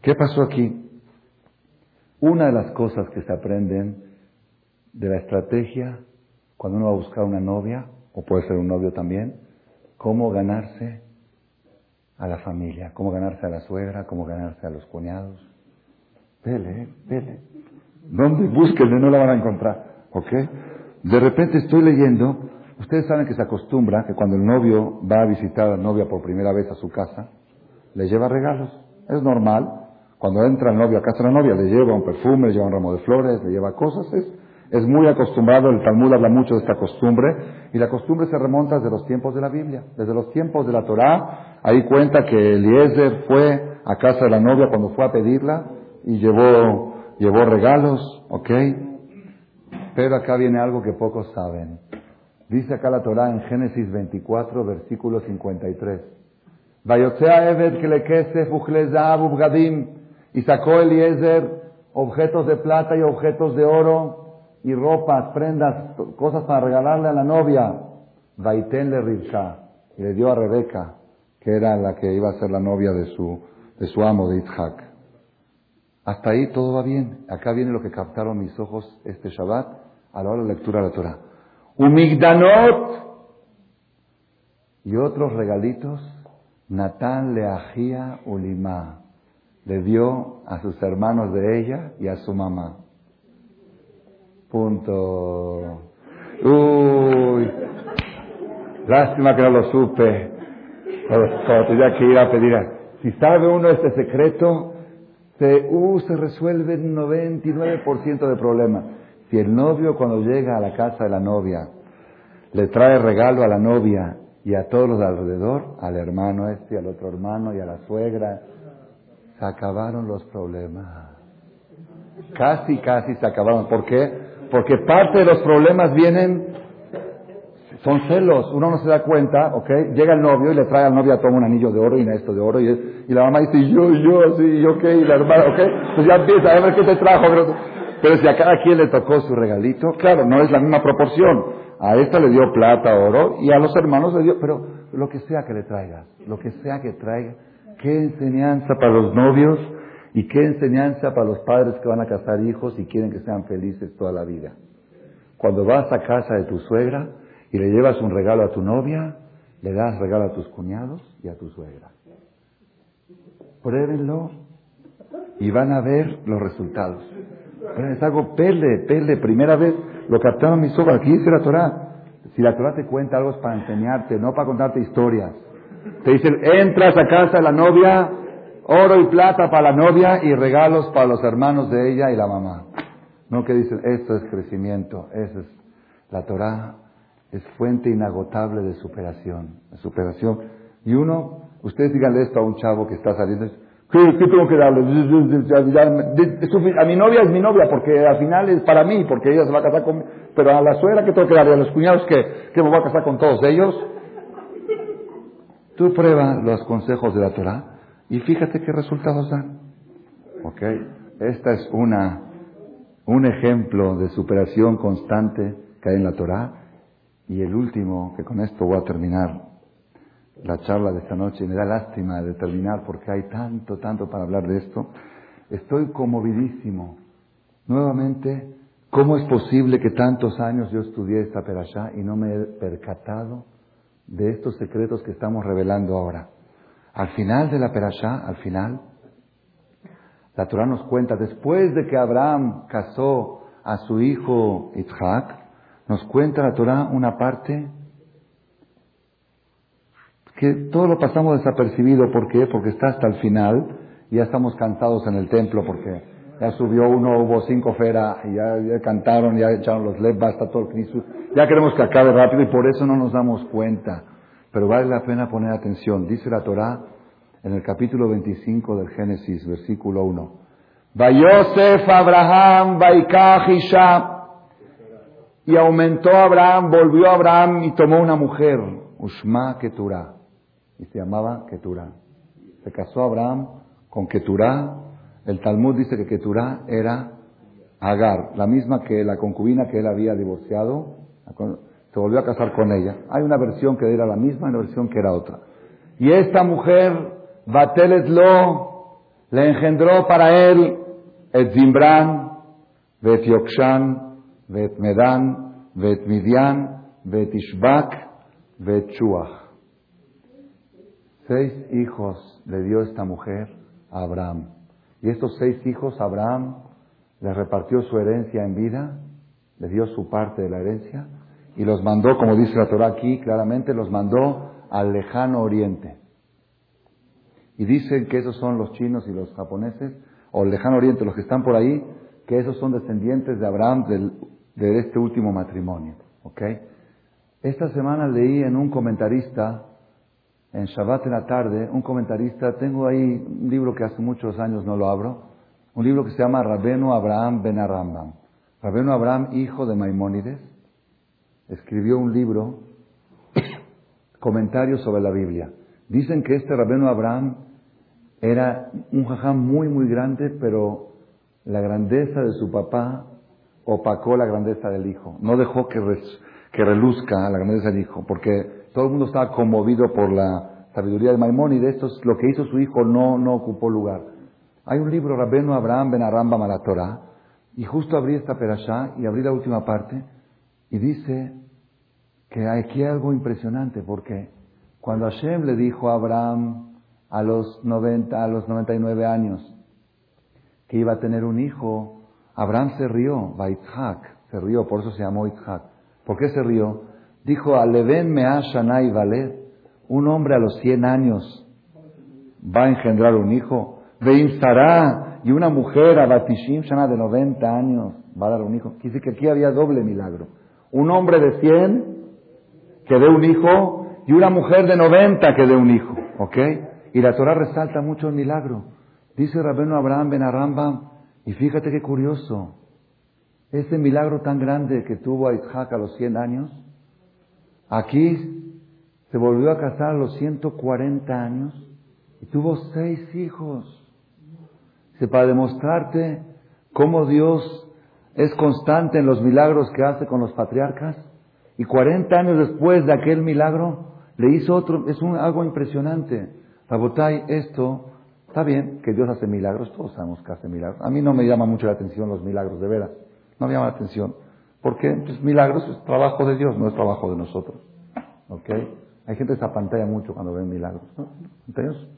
¿Qué pasó aquí? Una de las cosas que se aprenden de la estrategia cuando uno va a buscar una novia, o puede ser un novio también, cómo ganarse a la familia, cómo ganarse a la suegra, cómo ganarse a los cuñados. Vele, vele. ¿Dónde búsquenle? No la van a encontrar. ¿Ok? De repente estoy leyendo, ustedes saben que se acostumbra que cuando el novio va a visitar a la novia por primera vez a su casa, le lleva regalos. Es normal. Cuando entra el novio a casa de la novia, le lleva un perfume, le lleva un ramo de flores, le lleva cosas. Es, muy acostumbrado, el Talmud habla mucho de esta costumbre, y la costumbre se remonta desde los tiempos de la Biblia, desde los tiempos de la Torá. Ahí cuenta que Eliezer fue a casa de la novia cuando fue a pedirla y llevó, llevó regalos, ¿ok? Pero acá viene algo que pocos saben. Dice acá la Torá en Génesis 24, versículo 53. Vayotzea Eved y sacó Eliezer objetos de plata y objetos de oro y ropas, prendas, cosas para regalarle a la novia. Vaiten le Rivka y le dio a Rebeca, que era la que iba a ser la novia de su, de su amo, de Isaac. Hasta ahí todo va bien. Acá viene lo que captaron mis ojos este Shabbat a la hora de lectura de la Torah. Umigdanot y otros regalitos. Natán le ajía ulima le dio a sus hermanos de ella y a su mamá. Punto. Uy, lástima que no lo supe. Cuando tenía que ir a pedir. Si sabe uno este secreto, se, uh, se resuelve un 99% de problemas. Si el novio cuando llega a la casa de la novia le trae regalo a la novia y a todos los de alrededor, al hermano este, al otro hermano y a la suegra, se acabaron los problemas. Casi, casi se acabaron. ¿Por qué? Porque parte de los problemas vienen, son celos. Uno no se da cuenta, ¿ok? Llega el novio y le trae al novio a toma un anillo de oro y esto de oro. Y, y la mamá dice, yo, yo, así, yo, qué, y la hermana, ¿ok? Pues ya empieza a ver qué te trajo. Pero, pero si a cada quien le tocó su regalito, claro, no es la misma proporción. A esta le dio plata, oro, y a los hermanos le dio, pero lo que sea que le traiga, lo que sea que traiga, Qué enseñanza para los novios y qué enseñanza para los padres que van a casar hijos y quieren que sean felices toda la vida. Cuando vas a casa de tu suegra y le llevas un regalo a tu novia, le das regalo a tus cuñados y a tu suegra. Pruébenlo y van a ver los resultados. Es algo pele, pele, primera vez lo captaron mis ojos. Aquí dice la Torah. Si la Torah te cuenta algo es para enseñarte, no para contarte historias. Te dicen, entras a casa de la novia, oro y plata para la novia y regalos para los hermanos de ella y la mamá. No que dicen, esto es crecimiento, eso es la Torah, es fuente inagotable de superación, superación. Y uno, ustedes díganle esto a un chavo que está saliendo, ¿qué, tengo que darle? A mi novia es mi novia, porque al final es para mí, porque ella se va a casar conmigo. Pero a la suegra, ¿qué tengo que darle? A los cuñados, que, que me voy a casar con todos ellos. Tú prueba los consejos de la Torah y fíjate qué resultados dan. ¿Ok? Esta es una, un ejemplo de superación constante que hay en la Torah. Y el último, que con esto voy a terminar la charla de esta noche, me da lástima de terminar porque hay tanto, tanto para hablar de esto. Estoy conmovidísimo. Nuevamente, ¿cómo es posible que tantos años yo estudié esta perashá y no me he percatado de estos secretos que estamos revelando ahora? Al final de la perashá, al final, la Torah nos cuenta, después de que Abraham casó a su hijo Isaac, nos cuenta la Torah una parte que todo lo pasamos desapercibido. ¿Por qué? Porque está hasta el final ya estamos cansados en el templo porque ya subió uno, hubo cinco feras ya, cantaron, ya echaron los led, basta todo el Cristo. Ya queremos que acabe rápido y por eso no nos damos cuenta. Pero vale la pena poner atención. Dice la Torá en el capítulo 25 del Génesis, versículo 1. Vayosef Abraham Vaikach Y aumentó Abraham, volvió Abraham y tomó una mujer, Ushma Keturah. Y se llamaba Keturah. Se casó Abraham con Keturah. El Talmud dice que Keturah era Agar, la misma que la concubina que él había divorciado se volvió a casar con ella. Hay una versión que era la misma y una versión que era otra. Y esta mujer, Bateletlo, le engendró para él et Zimbran, vet Medan, vet Midian, vet Ishbak, vet Shuach. Seis hijos le dio esta mujer a Abraham. Y estos seis hijos, Abraham le repartió su herencia en vida, le dio su parte de la herencia, y los mandó, como dice la Torah aquí claramente, los mandó al lejano oriente. Y dicen que esos son los chinos y los japoneses, o el lejano oriente, los que están por ahí, que esos son descendientes de Abraham de este último matrimonio. ¿Ok? Esta semana leí en un comentarista, en Shabbat en la tarde, un comentarista, tengo ahí un libro que hace muchos años no lo abro, un libro que se llama Rabenu Abraham Ben Arambam. Rabenu Abraham, hijo de Maimónides, escribió un libro, comentarios sobre la Biblia. Dicen que este Rabeno Abraham era un jajam muy, muy grande, pero la grandeza de su papá opacó la grandeza del hijo. No dejó que, que reluzca la grandeza del hijo, porque todo el mundo estaba conmovido por la sabiduría de Maimónides. Esto es lo que hizo su hijo, no, no ocupó lugar. Hay un libro, Rabeno Abraham Ben Aramba Malatorah, y justo abrí esta perashá y abrí la última parte, y dice que aquí hay algo impresionante, porque cuando Hashem le dijo a Abraham a los 90, a los 99 años que iba a tener un hijo, Abraham se rió, Baitzhak, se rió, por eso se llamó Itzhak. ¿Por qué se rió? Dijo, Aleven Mea Shanai Valed, un hombre a los 100 años va a engendrar un hijo, Sarah, y una mujer a Batishim Shana de 90 años va a dar un hijo. Decir que aquí había doble milagro. Un hombre de 100 que dé un hijo y una mujer de 90 que dé un hijo. ¿Ok? Y la Torah resalta mucho el milagro. Dice Rabeno Abraham Ben Arambam, y fíjate qué curioso, ese milagro tan grande que tuvo a Isaac a los 100 años, aquí se volvió a casar a los 140 años y tuvo seis hijos. para demostrarte cómo Dios es constante en los milagros que hace con los patriarcas, y 40 años después de aquel milagro, le hizo otro, es un, algo impresionante. Rabotai, esto, está bien que Dios hace milagros, todos sabemos que hace milagros. A mí no me llama mucho la atención los milagros, de veras. No me llama la atención. Porque pues, milagros es trabajo de Dios, no es trabajo de nosotros. ¿Ok? Hay gente que se apantalla mucho cuando ven milagros. Entonces,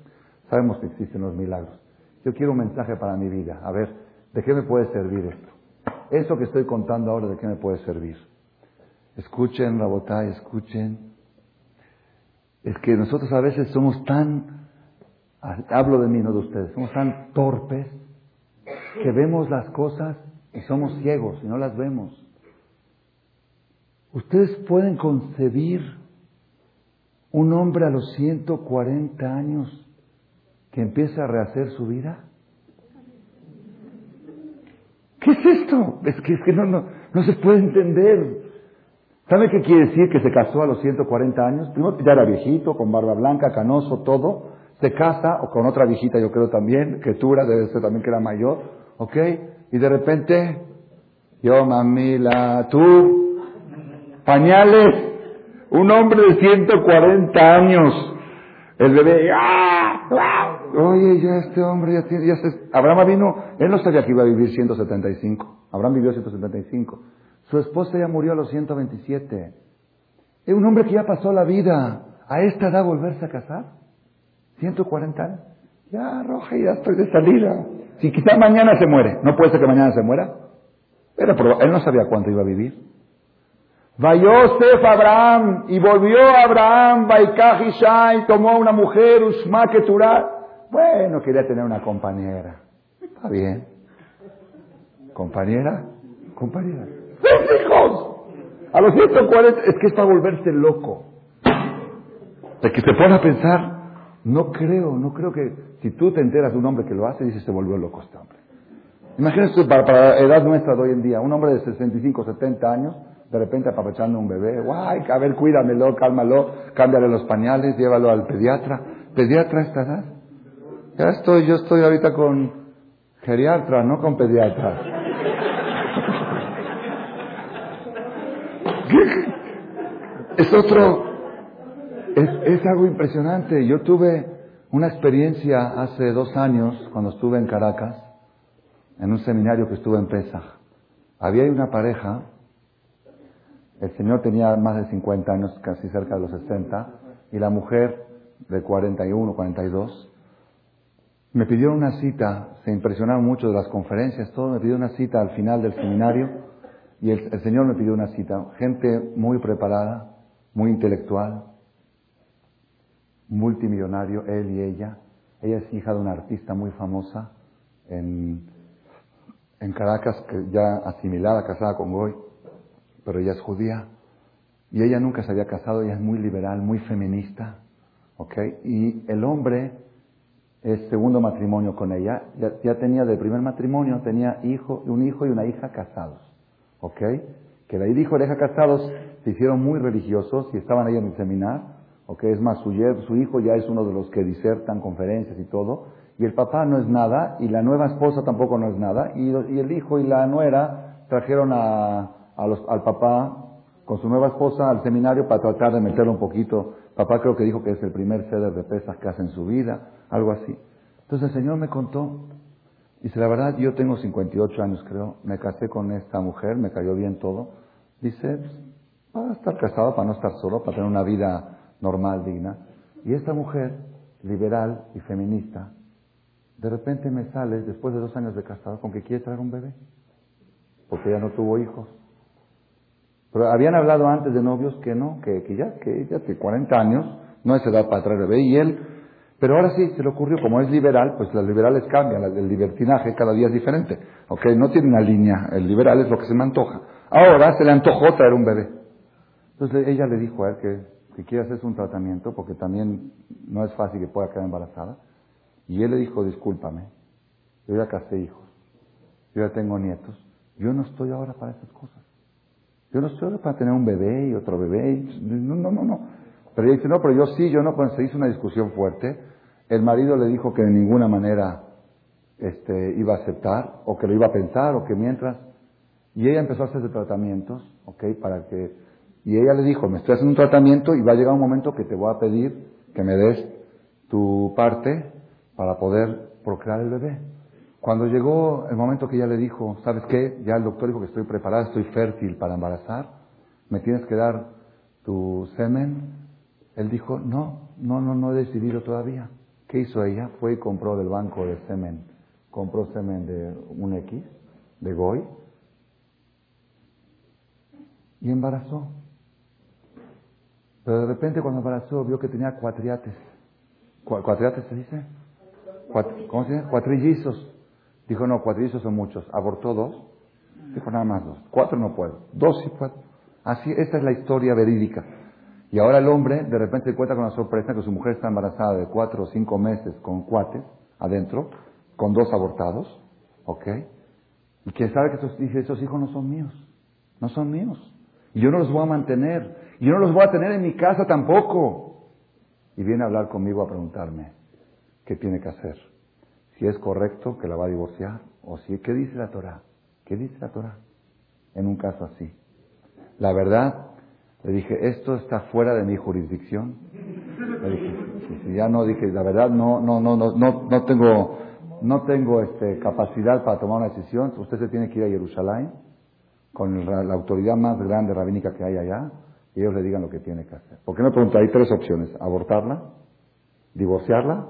sabemos que existen los milagros. Yo quiero un mensaje para mi vida. A ver, ¿de qué me puede servir esto? Eso que estoy contando ahora, ¿de qué me puede servir? Escuchen, Rabotay, escuchen. Es que nosotros a veces somos tan, hablo de mí, no de ustedes, somos tan torpes que vemos las cosas y somos ciegos y no las vemos. Ustedes pueden concebir un hombre a los 140 años que empieza a rehacer su vida. ¿Qué es esto? Es que, es que no, no, no se puede entender. ¿Sabe qué quiere decir que se casó a los 140 años? Primero ya era viejito, con barba blanca, canoso, todo. Se casa, o con otra viejita yo creo también, que Tura debe ser también que era mayor, ¿ok? Y de repente, yo mamila, tú, pañales, un hombre de 140 años, el bebé, ¡ah! Oye, ya este hombre ya tiene, ya se, Abraham vino, él no sabía que iba a vivir 175. Abraham vivió 175. Su esposa ya murió a los 127. Es un hombre que ya pasó la vida. A esta edad volverse a casar. 140 años. Ya, Roja, ya estoy de salida. Si quizá mañana se muere. No puede ser que mañana se muera. Pero él no sabía cuánto iba a vivir. Vayosef Abraham, y volvió Abraham, y tomó una mujer, Usma Keturah. Bueno, quería tener una compañera. Está bien. ¿Compañera? Compañera. ¡Sus hijos! A los 140 es que es para volverse loco. De que se pone a pensar, no creo, no creo que si tú te enteras de un hombre que lo hace, dices, se volvió loco este hombre. Imagínate para, para la edad nuestra de hoy en día, un hombre de 65, 70 años, de repente apapachando un bebé, guay, a ver, cuídamelo, cálmalo, cámbiale los pañales, llévalo al pediatra. ¿Pediatra a esta edad? Ya estoy, yo estoy ahorita con geriatra, no con pediatra. es otro, es, es algo impresionante. Yo tuve una experiencia hace dos años, cuando estuve en Caracas, en un seminario que estuve en Pesach. Había una pareja, el señor tenía más de 50 años, casi cerca de los 60, y la mujer de 41, 42. Me pidieron una cita, se impresionaron mucho de las conferencias, todo, me pidió una cita al final del seminario y el, Señor me pidió una cita. Gente muy preparada, muy intelectual, multimillonario, él y ella. Ella es hija de una artista muy famosa en, en Caracas, que ya asimilada, casada con Goy, pero ella es judía. Y ella nunca se había casado, ella es muy liberal, muy feminista. ¿ok? Y el hombre es segundo matrimonio con ella. Ya, tenía de primer matrimonio, tenía hijo, un hijo y una hija casados. ¿Ok? Que de ahí dijo hija casados se hicieron muy religiosos y estaban ahí en el seminar. ¿Ok? Es más, su, hijo ya es uno de los que disertan conferencias y todo. Y el papá no es nada y la nueva esposa tampoco no es nada. Y, el hijo y la nuera trajeron a, al papá con su nueva esposa al seminario para tratar de meterlo un poquito. Papá creo que dijo que es el primer ceder de pesas que hace en su vida algo así. Entonces el Señor me contó, dice, la verdad, yo tengo 58 años creo, me casé con esta mujer, me cayó bien todo. Dice, para estar casado, para no estar solo, para tener una vida normal, digna. Y esta mujer, liberal y feminista, de repente me sale, después de dos años de casado, con que quiere traer un bebé, porque ella no tuvo hijos. Pero habían hablado antes de novios que no, que, que ya, que ella tiene 40 años, no es edad para traer bebé, y él pero ahora sí, se le ocurrió, como es liberal, pues las liberales cambian, el libertinaje cada día es diferente. ¿Ok? No tiene una línea, el liberal es lo que se me antoja. Ahora se le antojó traer un bebé. Entonces ella le dijo a él que, que quiere hacerse un tratamiento, porque también no es fácil que pueda quedar embarazada. Y él le dijo, discúlpame, yo ya casé hijos, yo ya tengo nietos, yo no estoy ahora para esas cosas. Yo no estoy ahora para tener un bebé y otro bebé. no, no, no, no. Pero ella dice, no, pero yo sí, yo no, cuando se hizo una discusión fuerte. El marido le dijo que de ninguna manera este, iba a aceptar, o que lo iba a pensar, o que mientras. Y ella empezó a hacerse tratamientos, ¿ok? Para que. Y ella le dijo: Me estoy haciendo un tratamiento y va a llegar un momento que te voy a pedir que me des tu parte para poder procrear el bebé. Cuando llegó el momento que ella le dijo: ¿Sabes qué? Ya el doctor dijo que estoy preparada, estoy fértil para embarazar, me tienes que dar tu semen Él dijo, no, no, no, no he decidido todavía. ¿Qué hizo ella? Fue y compró del banco de semen. Compró semen de un X, de Goy, y embarazó. Pero de repente cuando embarazó vio que tenía cuatriates. ¿Cuatriates se dice? ¿Cómo se dice? Cuatrillizos. Dijo, no, cuatrillizos son muchos. Abortó dos. Dijo, nada más dos. Cuatro no puedo. Dos sí puedo. Así, esta es la historia verídica. Y ahora el hombre de repente se cuenta con la sorpresa que su mujer está embarazada de cuatro o cinco meses con cuates adentro, con dos abortados, ¿ok? Y que sabe que esos, esos hijos no son míos, no son míos. Y yo no los voy a mantener, yo no los voy a tener en mi casa tampoco. Y viene a hablar conmigo a preguntarme, ¿qué tiene que hacer? Si es correcto que la va a divorciar, o si, ¿qué dice la Torah? ¿Qué dice la Torah? En un caso así. La verdad, le dije, esto está fuera de mi jurisdicción. Le dije, ya no dije, la verdad no, no, no, no, no, no tengo, no tengo este, capacidad para tomar una decisión. Usted se tiene que ir a Jerusalén con la, autoridad más grande rabínica que hay allá y ellos le digan lo que tiene que hacer. ¿Por qué no pregunto? Hay tres opciones: abortarla, divorciarla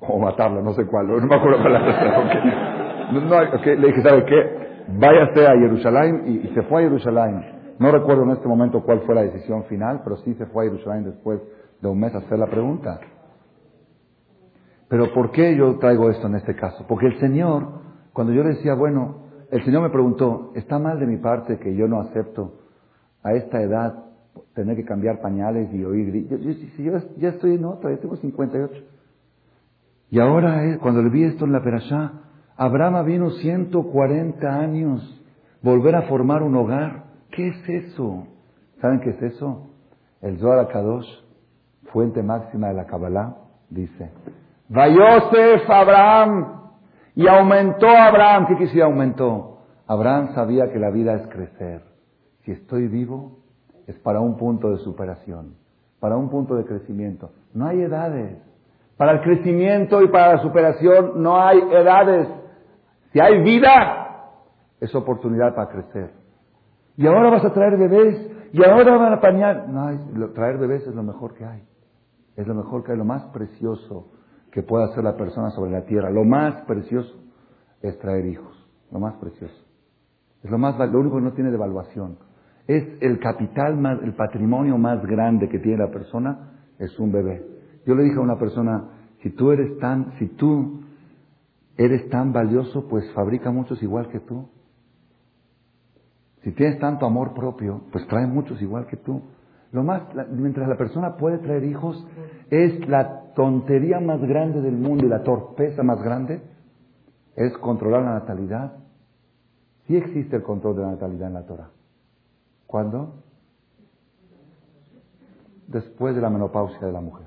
o matarla, no sé cuál, no me acuerdo cuál la no, okay. Le dije, ¿sabe qué? Váyase a Jerusalén y, y se fue a Jerusalén no recuerdo en este momento cuál fue la decisión final, pero sí se fue a Jerusalén después de un mes a hacer la pregunta. Pero ¿por qué yo traigo esto en este caso? Porque el Señor, cuando yo le decía, bueno, el Señor me preguntó, ¿está mal de mi parte que yo no acepto a esta edad tener que cambiar pañales y oír? Yo, yo, ya estoy en otra, tengo 58. Y ahora, eh, cuando le vi esto en la Perashá, Abraham vino 140 años volver a formar un hogar. ¿Qué es eso? ¿Saben qué es eso? El Zohar Kadosh, fuente máxima de la Kabbalah, dice, Vayosef Abraham, y aumentó Abraham. ¿Qué quisiera aumentó? Abraham sabía que la vida es crecer. Si estoy vivo, es para un punto de superación, para un punto de crecimiento. No hay edades. Para el crecimiento y para la superación no hay edades. Si hay vida, es oportunidad para crecer. Y ahora vas a traer bebés, y ahora van a pañar. No, traer bebés es lo mejor que hay. Es lo mejor que hay, lo más precioso que puede hacer la persona sobre la tierra. Lo más precioso es traer hijos. Lo más precioso. Es lo más, lo único que no tiene devaluación. Es el capital más, el patrimonio más grande que tiene la persona, es un bebé. Yo le dije a una persona, si tú eres tan, si tú eres tan valioso, pues fabrica muchos igual que tú. Si tienes tanto amor propio, pues trae muchos igual que tú. Lo más, mientras la persona puede traer hijos, es la tontería más grande del mundo y la torpeza más grande es controlar la natalidad. Sí existe el control de la natalidad en la Torah. ¿Cuándo? Después de la menopausia de la mujer.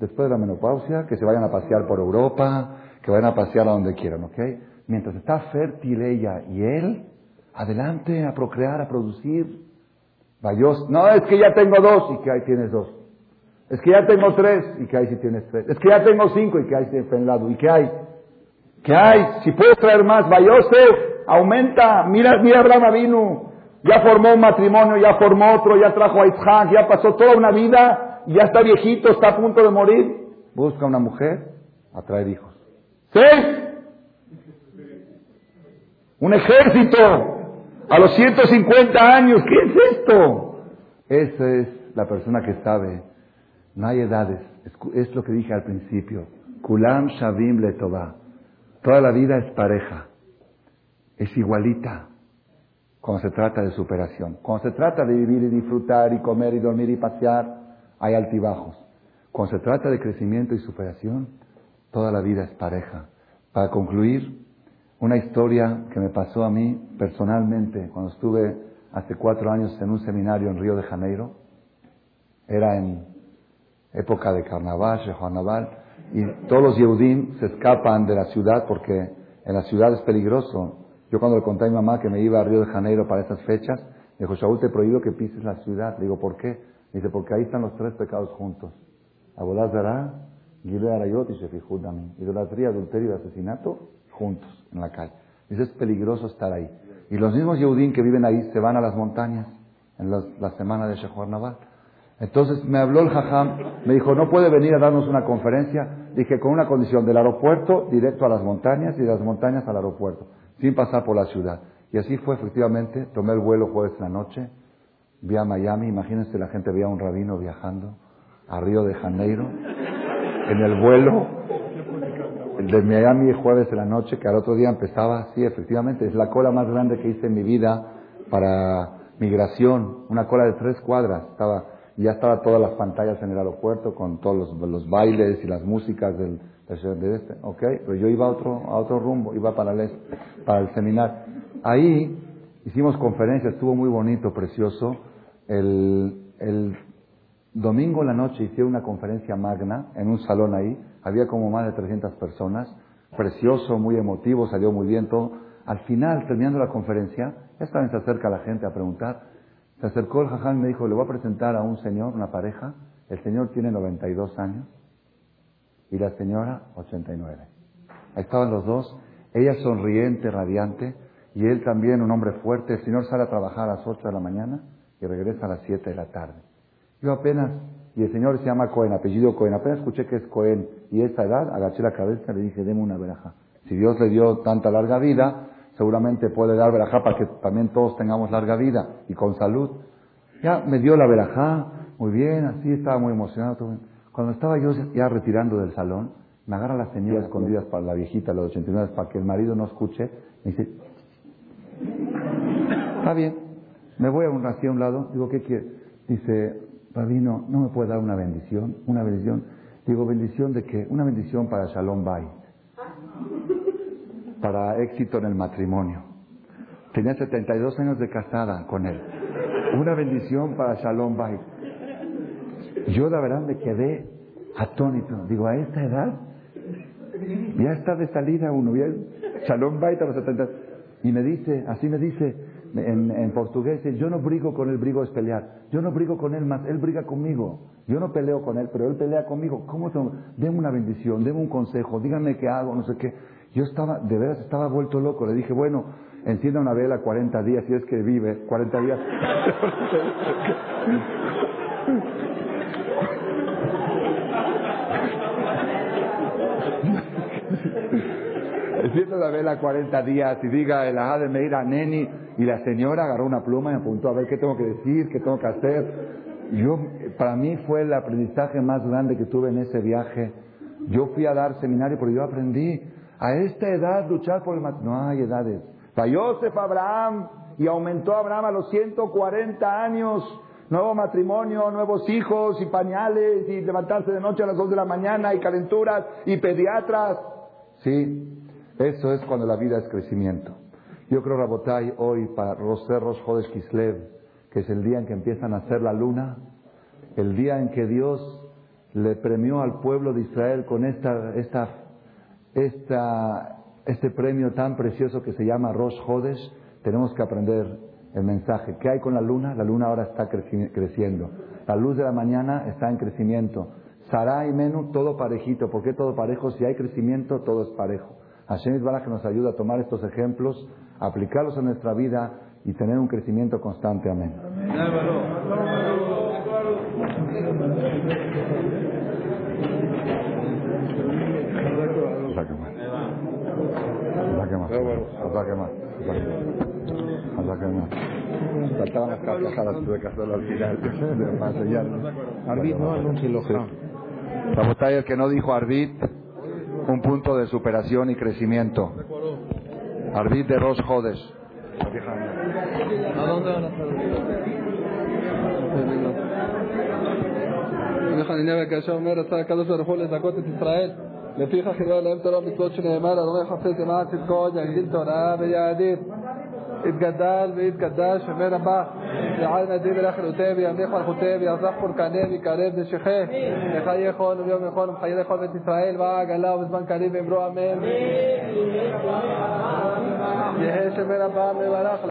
Después de la menopausia, que se vayan a pasear por Europa, que vayan a pasear a donde quieran, ¿ok? Mientras está fértil ella y él, Adelante a procrear, a producir. Vayos. No, es que ya tengo dos y que ahí tienes dos. Es que ya tengo tres y que ahí sí tienes tres. Es que ya tengo cinco y que ahí tienes en lado. ¿Y qué hay? ¿Qué hay? Si puedes traer más, Vayose, aumenta. Mira, mira Abraham vino. Ya formó un matrimonio, ya formó otro, ya trajo a Isaac, ya pasó toda una vida, ya está viejito, está a punto de morir. Busca una mujer a traer hijos. ¿Seis? Un ejército a los 150 años, ¿qué es esto? Esa es la persona que sabe. No hay edades. Es lo que dije al principio. Kulam Shavim Letová. Toda la vida es pareja. Es igualita. Cuando se trata de superación. Cuando se trata de vivir y disfrutar y comer y dormir y pasear, hay altibajos. Cuando se trata de crecimiento y superación, toda la vida es pareja. Para concluir, una historia que me pasó a mí personalmente cuando estuve hace cuatro años en un seminario en Río de Janeiro. Era en época de carnaval, carnaval, y todos los Yehudim se escapan de la ciudad porque en la ciudad es peligroso. Yo cuando le conté a mi mamá que me iba a Río de Janeiro para esas fechas, me dijo, Shaul, te he prohibido que pises la ciudad. Le digo, ¿por qué? Me dice, porque ahí están los tres pecados juntos. Abolazará, Gile Arayot y Shefihudami. Idolatría, adulterio y asesinato juntos en la calle. Dice, es peligroso estar ahí. Y los mismos Yehudim que viven ahí se van a las montañas en la semana de Shehor Naval. Entonces me habló el jajam, me dijo, no puede venir a darnos una conferencia. Dije, con una condición, del aeropuerto directo a las montañas y de las montañas al aeropuerto, sin pasar por la ciudad. Y así fue efectivamente, tomé el vuelo jueves en la noche, vi a Miami, imagínense la gente veía a un rabino viajando a Río de Janeiro, en el vuelo de Miami jueves en la noche, que al otro día empezaba, sí, efectivamente, es la cola más grande que hice en mi vida para migración, una cola de tres cuadras, estaba ya estaba todas las pantallas en el aeropuerto con todos los, bailes y las músicas del, de este, ¿ok? Pero yo iba a otro, a otro rumbo, iba para el, para el seminario. Ahí hicimos conferencias, estuvo muy bonito, precioso. El, el domingo en la noche hice una conferencia magna en un salón ahí, había como más de 300 personas, precioso, muy emotivo, salió muy bien todo. Al final, terminando la conferencia, esta vez se acerca la gente a preguntar, se acercó el jaján y me dijo, le voy a presentar a un señor, una pareja. El señor tiene 92 años y la señora 89. Ahí estaban los dos, ella sonriente, radiante, y él también un hombre fuerte. El señor sale a trabajar a las 8 de la mañana y regresa a las 7 de la tarde. Yo apenas, y el señor se llama Cohen, apellido Cohen, apenas escuché que es Cohen y esa edad, agaché la cabeza y le dije, deme una veraja. Si Dios le dio tanta larga vida, seguramente puede dar verajá para que también todos tengamos larga vida y con salud. Ya me dio la verajá, muy bien, así estaba muy emocionado. Cuando estaba yo ya retirando del salón, me agarra la señora escondidas para la viejita, los 89, para que el marido no escuche. Me dice, está bien, me voy a un, así a un lado. Digo, ¿qué quiere? Dice, Rabino, ¿no me puede dar una bendición? Una bendición. Digo, ¿bendición de qué? Una bendición para Shalom Bay para éxito en el matrimonio. Tenía 72 años de casada con él. Una bendición para Shalom Bay. Yo la verdad me quedé atónito. Digo, a esta edad ya está de salida uno. Shalom Bay a los 70. Y me dice, así me dice en, portugués, yo no brigo con él, brigo es pelear. Yo no brigo con él más, él briga conmigo. Yo no peleo con él, pero él pelea conmigo. ¿Cómo? Deme una bendición, deme un consejo, díganme qué hago, no sé qué. Yo estaba, de veras estaba vuelto loco. Le dije, bueno, encienda una vela 40 días, si es que vive 40 días. encienda la vela 40 días y diga el ajá de Meira Neni. Y la señora agarró una pluma y apuntó a ver qué tengo que decir, qué tengo que hacer. Yo, para mí fue el aprendizaje más grande que tuve en ese viaje. Yo fui a dar seminario, pero yo aprendí a esta edad luchar por el matrimonio. No hay edades. Yosef Abraham y aumentó Abraham a los 140 años. Nuevo matrimonio, nuevos hijos y pañales y levantarse de noche a las 2 de la mañana y calenturas y pediatras. Sí, eso es cuando la vida es crecimiento. Yo creo, Rabotay, hoy para los cerros Jodes Kislev, que es el día en que empiezan a hacer la luna, el día en que Dios le premió al pueblo de Israel con esta, esta esta, este premio tan precioso que se llama Rosh Hodesh, tenemos que aprender el mensaje. ¿Qué hay con la luna? La luna ahora está creciendo. La luz de la mañana está en crecimiento. Sará y Menú, todo parejito. ¿Por qué todo parejo? Si hay crecimiento, todo es parejo. Hashem Isbaraj nos ayuda a tomar estos ejemplos, aplicarlos en nuestra vida y tener un crecimiento constante. Amén. Las al final. Arbit no anuncia lo Sabotay, el que no dijo Arbit, un punto de superación y crecimiento. De Jodes. ¿A dónde van a יתגדל ויתקדש שמי רבה, יעל נדיב אליך אלותיו, ימליך מלכותיו, ירזח פורקניו, ויקרב נשיכיו, יחיה כל וביום יכול ומחיה לכל בית ישראל, ועגלה ובזמן קריב ואמרו אמן. יהא שמי רבה מברך.